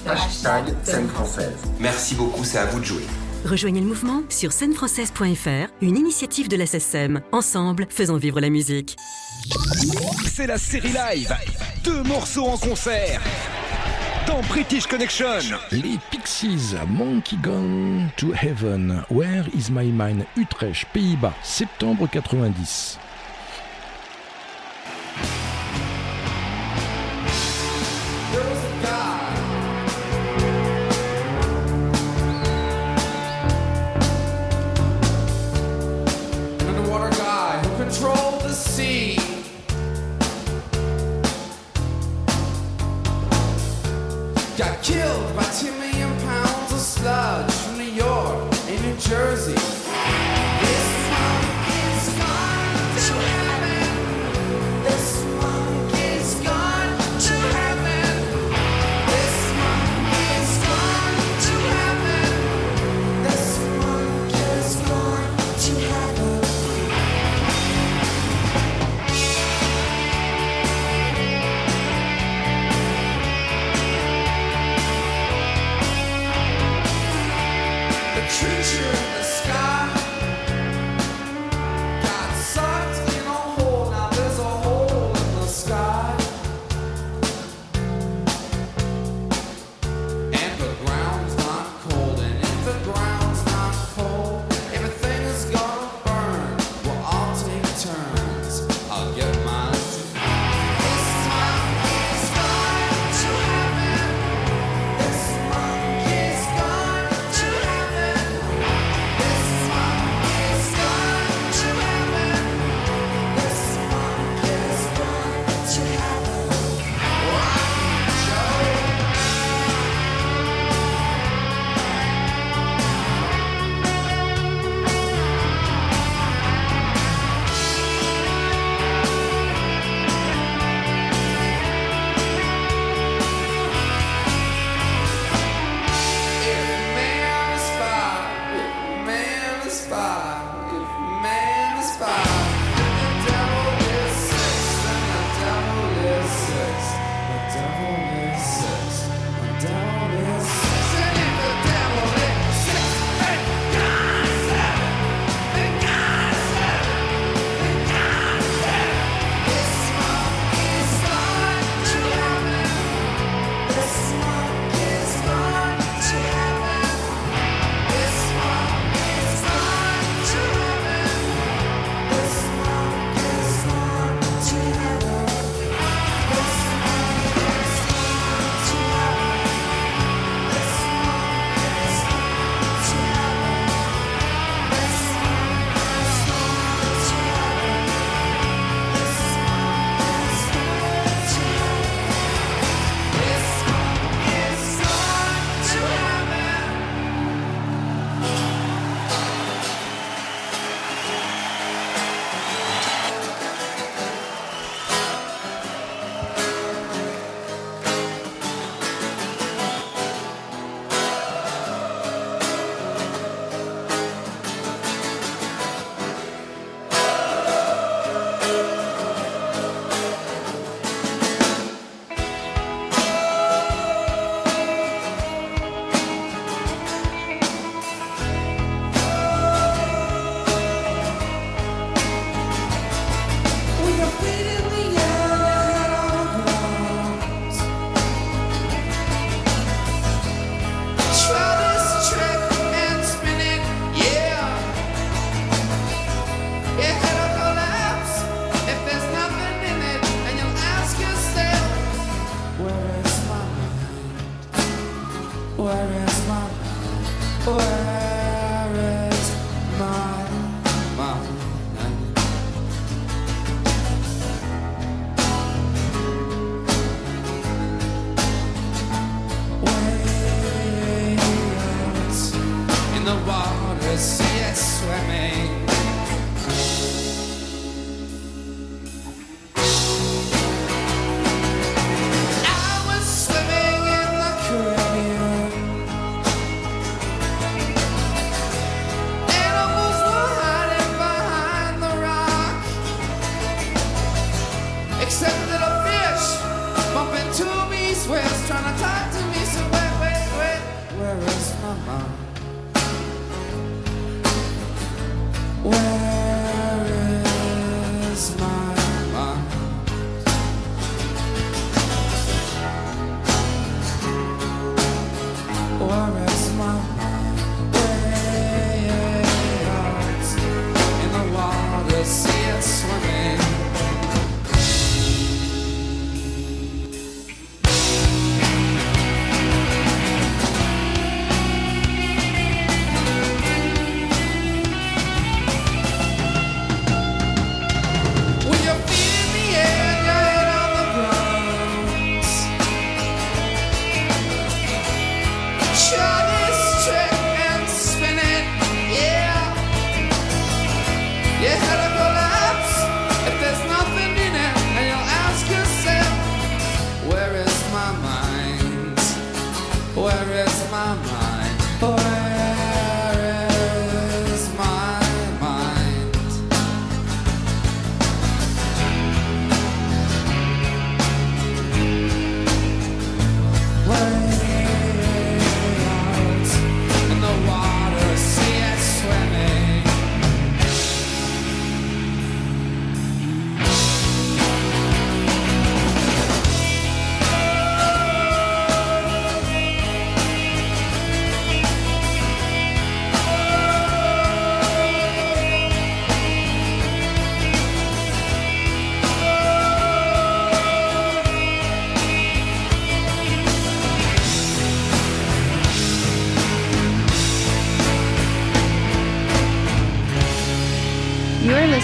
Hashtag scène française. Merci beaucoup, c'est à vous de jouer. Rejoignez le mouvement sur scènefrançaise.fr, une initiative de la SSM. Ensemble, faisons vivre la musique. C'est la série live. Deux morceaux en concert. Dans British Connection. Les Pixies, Monkey Gone to Heaven, Where is my mind, Utrecht, Pays-Bas, septembre 90. Got killed by 10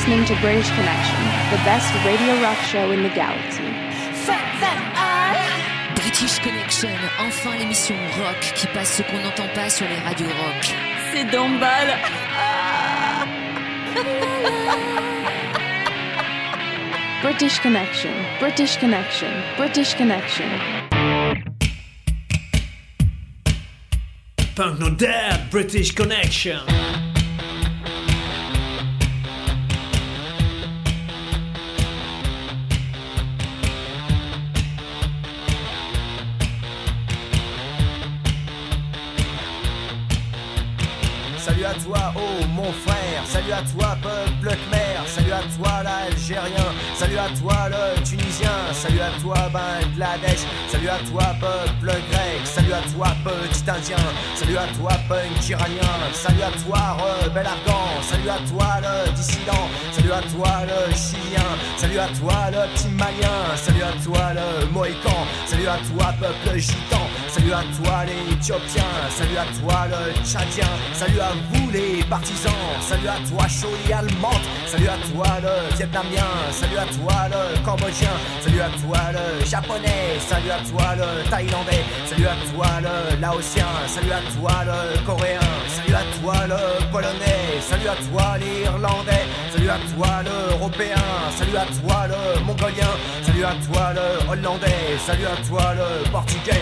listening to British Connection, the best radio rock show in the galaxy. British Connection, enfin l'émission rock qui passe ce qu'on n'entend pas sur les radios rock. C'est d'emballe. British Connection, British Connection, British Connection. Punk No Dead, British Connection. Salut à toi peuple grec, salut à toi petit Indien, salut à toi punk iranien, salut à toi rebelle afghan, salut à toi le dissident, salut à toi le chilien, salut à toi le petit malien, salut à toi le mohican, salut à toi peuple gitan, salut à toi les salut à toi le tchadien, salut à vous les partisans, salut à toi Choli allemande, salut à toi le vietnamien, salut à toi le cambodgien, salut à toi le japonais, salut à toi le thaïlandais, salut à toi le laotien, salut à toi le coréen, salut à toi le polonais, salut à toi l'irlandais, salut à toi l'européen, salut à toi le mongolien, salut à toi le hollandais, salut à toi le portugais,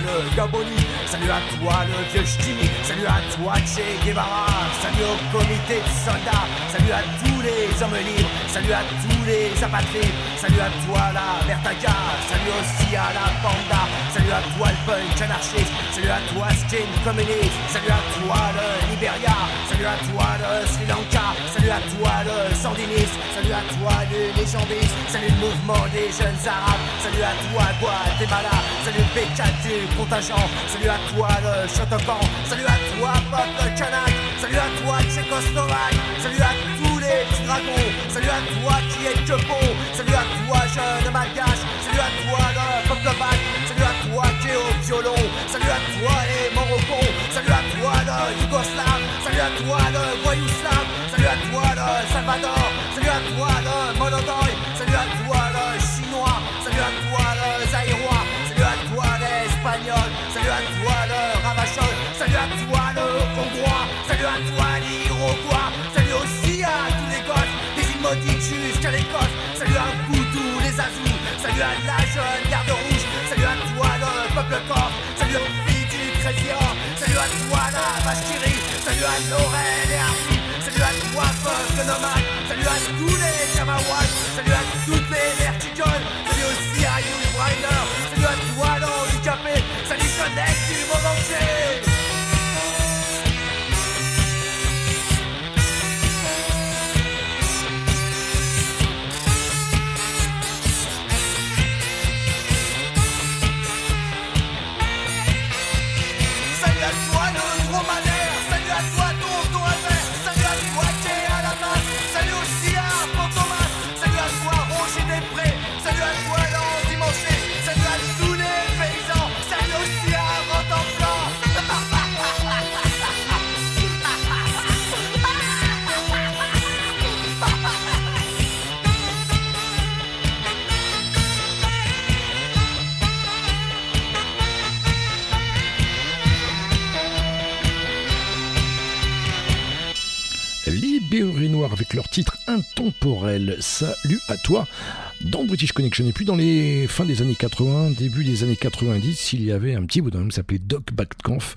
le Gaboni, salut à toi le vieux salut à toi Che Guevara, salut au comité de soldats, salut à tous les hommes libres, salut à tous les apatrides, salut à toi la Vertaga, salut aussi à la Panda, salut à toi le punk anarchiste, salut à toi skin communiste, salut à toi le Liberia, salut à toi le Sri Lanka, salut à toi le sandiniste, salut à toi le légendiste, salut le mouvement des jeunes arabes, salut à toi Guatemala, salut le salut à toi le Shotokan, salut à toi peuple kanak, salut à toi Tchécoslovaque, salut à tous les petits dragons, salut à toi qui est que salut à toi jeune malgache, salut à toi le peuple bac, salut à toi qui est au violon, salut à toi les Morocons, salut à toi le Yougoslave, salut à toi le voyou salut à toi le Salvador, Laurel et Arthur, salut à toi peuple intemporel. Salut à toi dans British Connection. Et puis dans les fins des années 80, début des années 90, il y avait un petit bonhomme qui s'appelait Doc Backkampf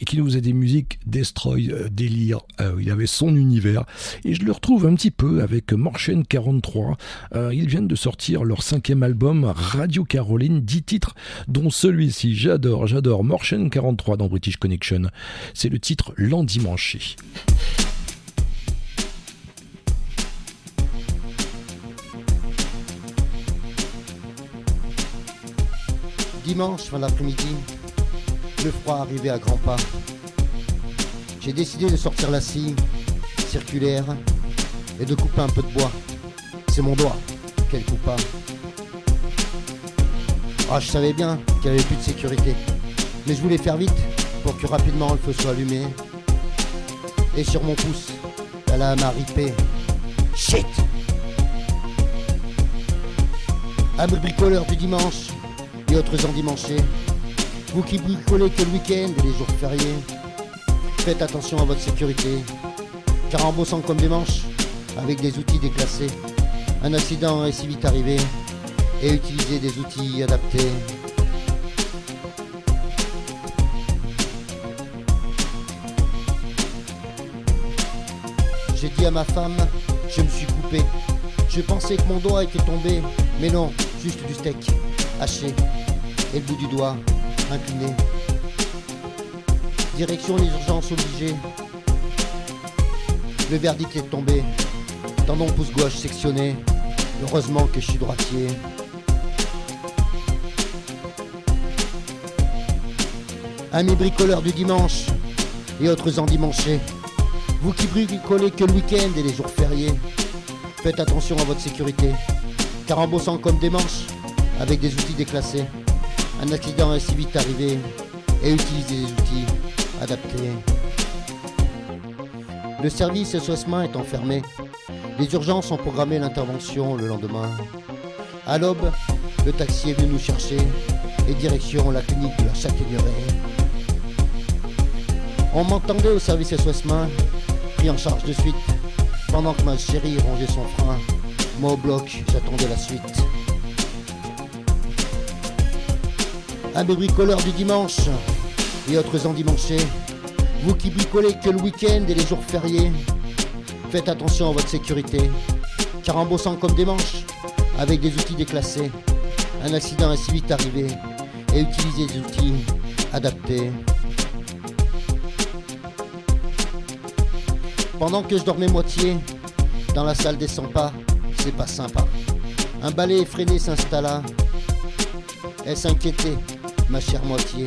et qui nous faisait des musiques Destroy, euh, délire. Euh, il avait son univers. Et je le retrouve un petit peu avec Morchen 43. Euh, ils viennent de sortir leur cinquième album Radio Caroline, 10 titres, dont celui-ci. J'adore, j'adore Morchen 43 dans British Connection. C'est le titre L'Endimanché. Dimanche, fin d'après-midi, le froid arrivait à grands pas. J'ai décidé de sortir la scie circulaire et de couper un peu de bois. C'est mon doigt qu'elle coupa. Ah, je savais bien qu'il n'y avait plus de sécurité. Mais je voulais faire vite pour que rapidement le feu soit allumé. Et sur mon pouce, la lame a ripé. Shit Amis bricoleurs du dimanche et autres endimanchés, vous qui bricolez que le week-end et les jours fériés, faites attention à votre sécurité, car en bossant comme des manches, avec des outils déclassés, un accident est si vite arrivé, et utilisez des outils adaptés. J'ai dit à ma femme, je me suis coupé. Je pensais que mon doigt était tombé, mais non, juste du steak, haché, et le bout du doigt, incliné. Direction les urgences obligées. Le verdict est tombé. Tendon pouce gauche sectionné. Heureusement que je suis droitier. Amis bricoleurs du dimanche et autres endimanchés, vous qui bricolez que le week-end et les jours fériés, faites attention à votre sécurité, car en bossant comme des manches, avec des outils déclassés, un accident est si vite arrivé, et utilisez des outils adaptés. Le service SOS Main est enfermé. Les urgences ont programmé l'intervention le lendemain. À l'aube, le taxi est venu nous chercher et direction la clinique de la Châtaigneraie. On m'entendait au service SOS Main, pris en charge de suite, pendant que ma chérie rongeait son frein. Moi au bloc, j'attendais la suite. Amis bricoleurs du dimanche et autres endimanchés, vous qui bricolez que le week-end et les jours fériés, faites attention à votre sécurité, car en bossant comme des manches, avec des outils déclassés, un accident est si vite arrivé, et utilisez des outils adaptés. Pendant que je dormais moitié, dans la salle des 100 pas, c'est pas sympa. Un balai effréné s'installa. Elle s'inquiétait, ma chère moitié.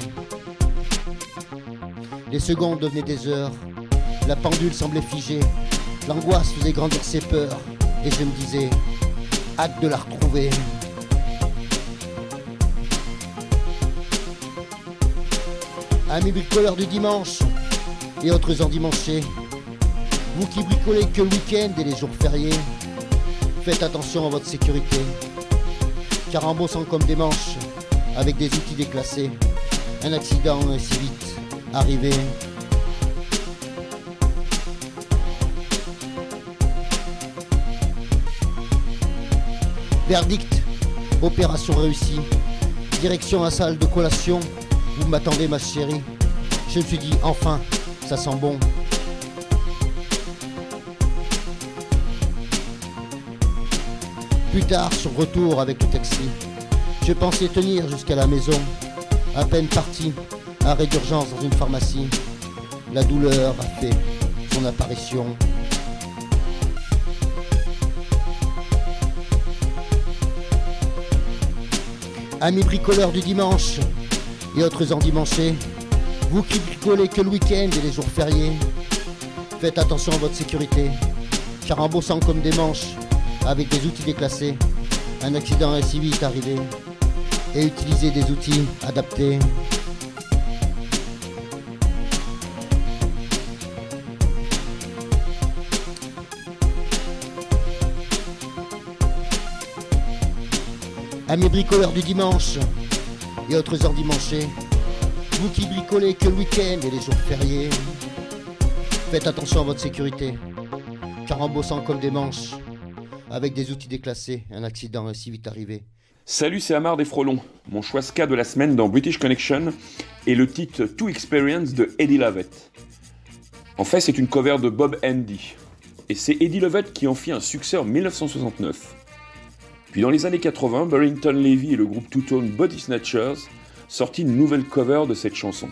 Les secondes devenaient des heures. La pendule semblait figée. L'angoisse faisait grandir ses peurs. Et je me disais, hâte de la retrouver. Amis bricoleurs du dimanche et autres endimanchés, vous qui bricolez que le week-end et les jours fériés, faites attention à votre sécurité. Car en bossant comme des manches, avec des outils déclassés, un accident est si vite arrivé. Verdict, opération réussie. Direction la salle de collation, vous m'attendez ma chérie. Je me suis dit, enfin, ça sent bon. Plus tard, sur retour avec le taxi, je pensais tenir jusqu'à la maison. À peine parti, arrêt d'urgence dans une pharmacie. La douleur a fait son apparition. Amis bricoleurs du dimanche et autres endimanchés, vous qui bricolez que le week-end et les jours fériés, faites attention à votre sécurité, car en bossant comme des manches, avec des outils déclassés, un accident est si vite arrivé, et utilisez des outils adaptés. Amis bricoleurs du dimanche et autres endimanchés, vous qui bricolez que le week-end et les jours fériés, faites attention à votre sécurité, car en bossant comme des manches, avec des outils déclassés, un accident est si vite arrivé. Salut, c'est Amar des Frelons. Mon choix ska de la semaine dans British Connection est le titre To Experience de Eddie Lovett. En fait, c'est une cover de Bob Andy. Et c'est Eddie Lovett qui en fit un succès en 1969. Puis dans les années 80, Barrington Levy et le groupe two-tone Body Snatchers sortit une nouvelle cover de cette chanson.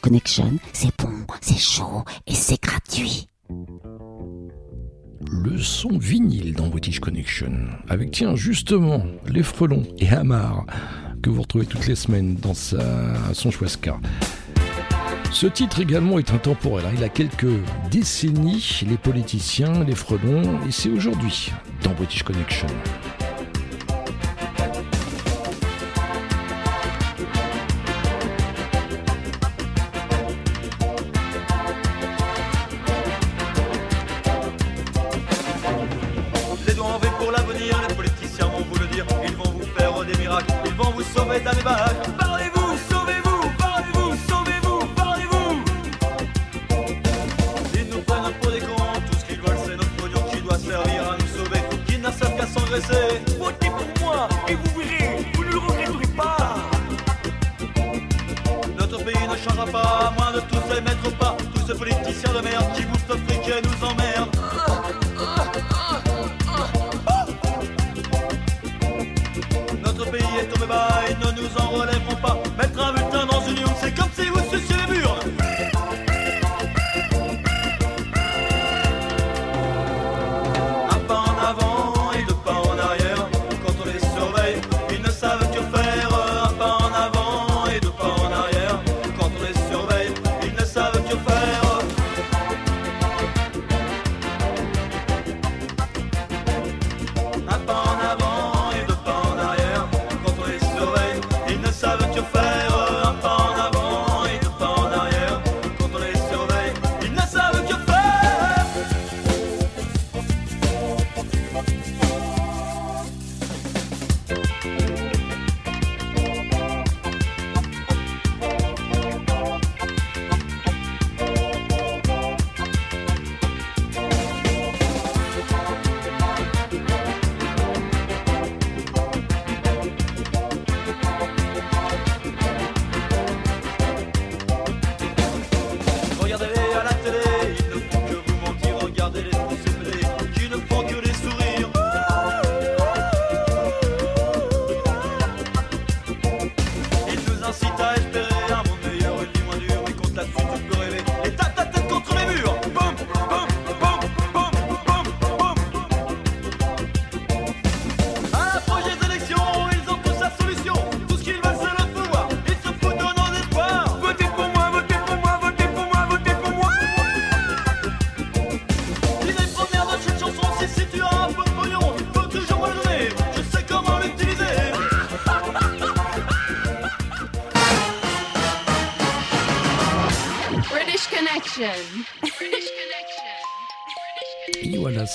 Connection, c'est bon, c'est chaud et c'est gratuit. Le son vinyle dans British Connection, avec tiens justement les frelons et Hamar, que vous retrouvez toutes les semaines dans son Chouasca. Ce titre également est intemporel. Hein. Il a quelques décennies, les politiciens, les frelons, et c'est aujourd'hui dans British Connection.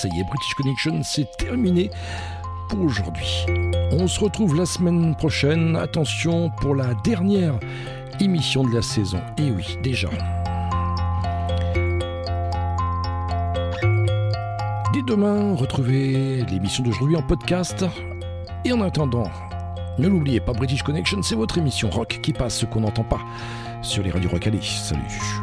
Ça y est, British Connection, c'est terminé pour aujourd'hui. On se retrouve la semaine prochaine. Attention pour la dernière émission de la saison. Et oui, déjà. Dès demain, retrouvez l'émission d'aujourd'hui en podcast. Et en attendant, ne l'oubliez pas, British Connection, c'est votre émission rock qui passe ce qu'on n'entend pas sur les radios rock. Salut.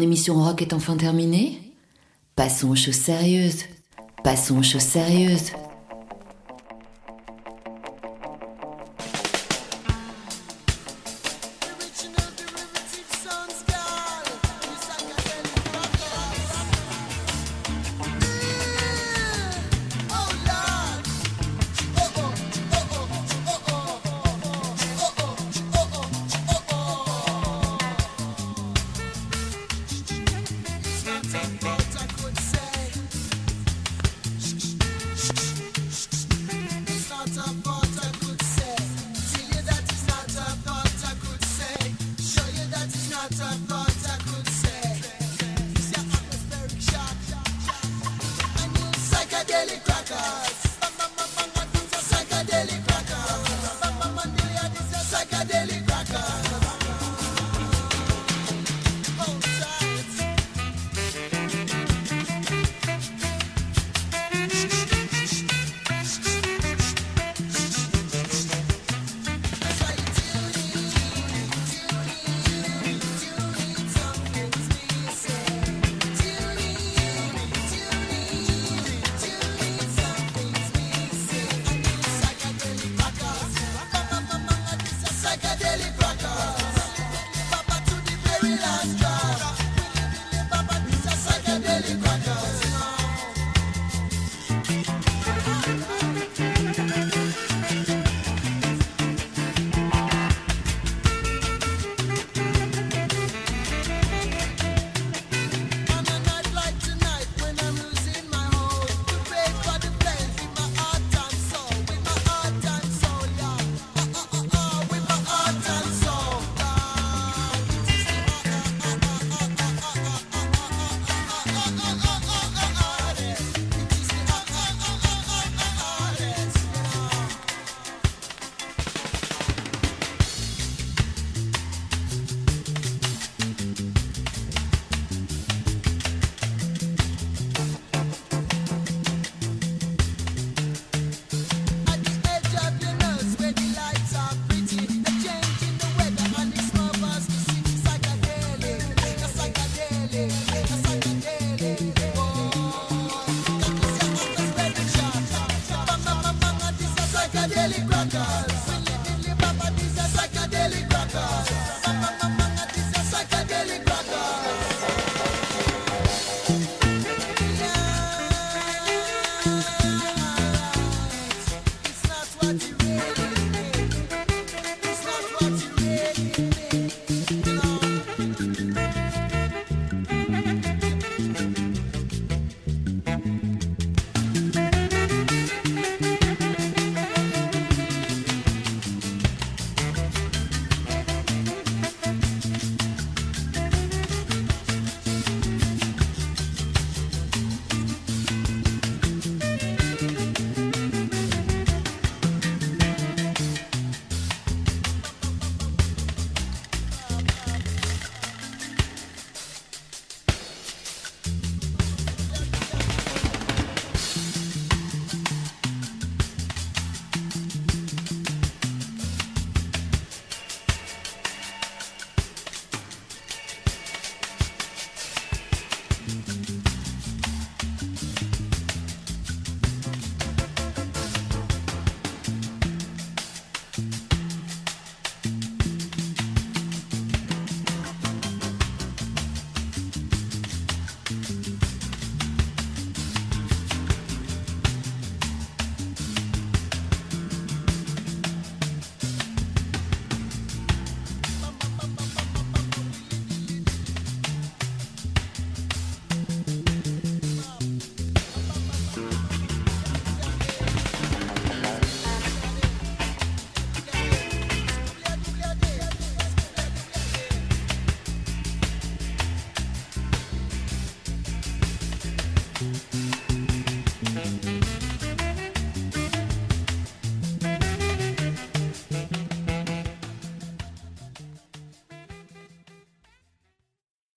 Émission rock est enfin terminée Passons aux choses sérieuses. Passons aux choses sérieuses.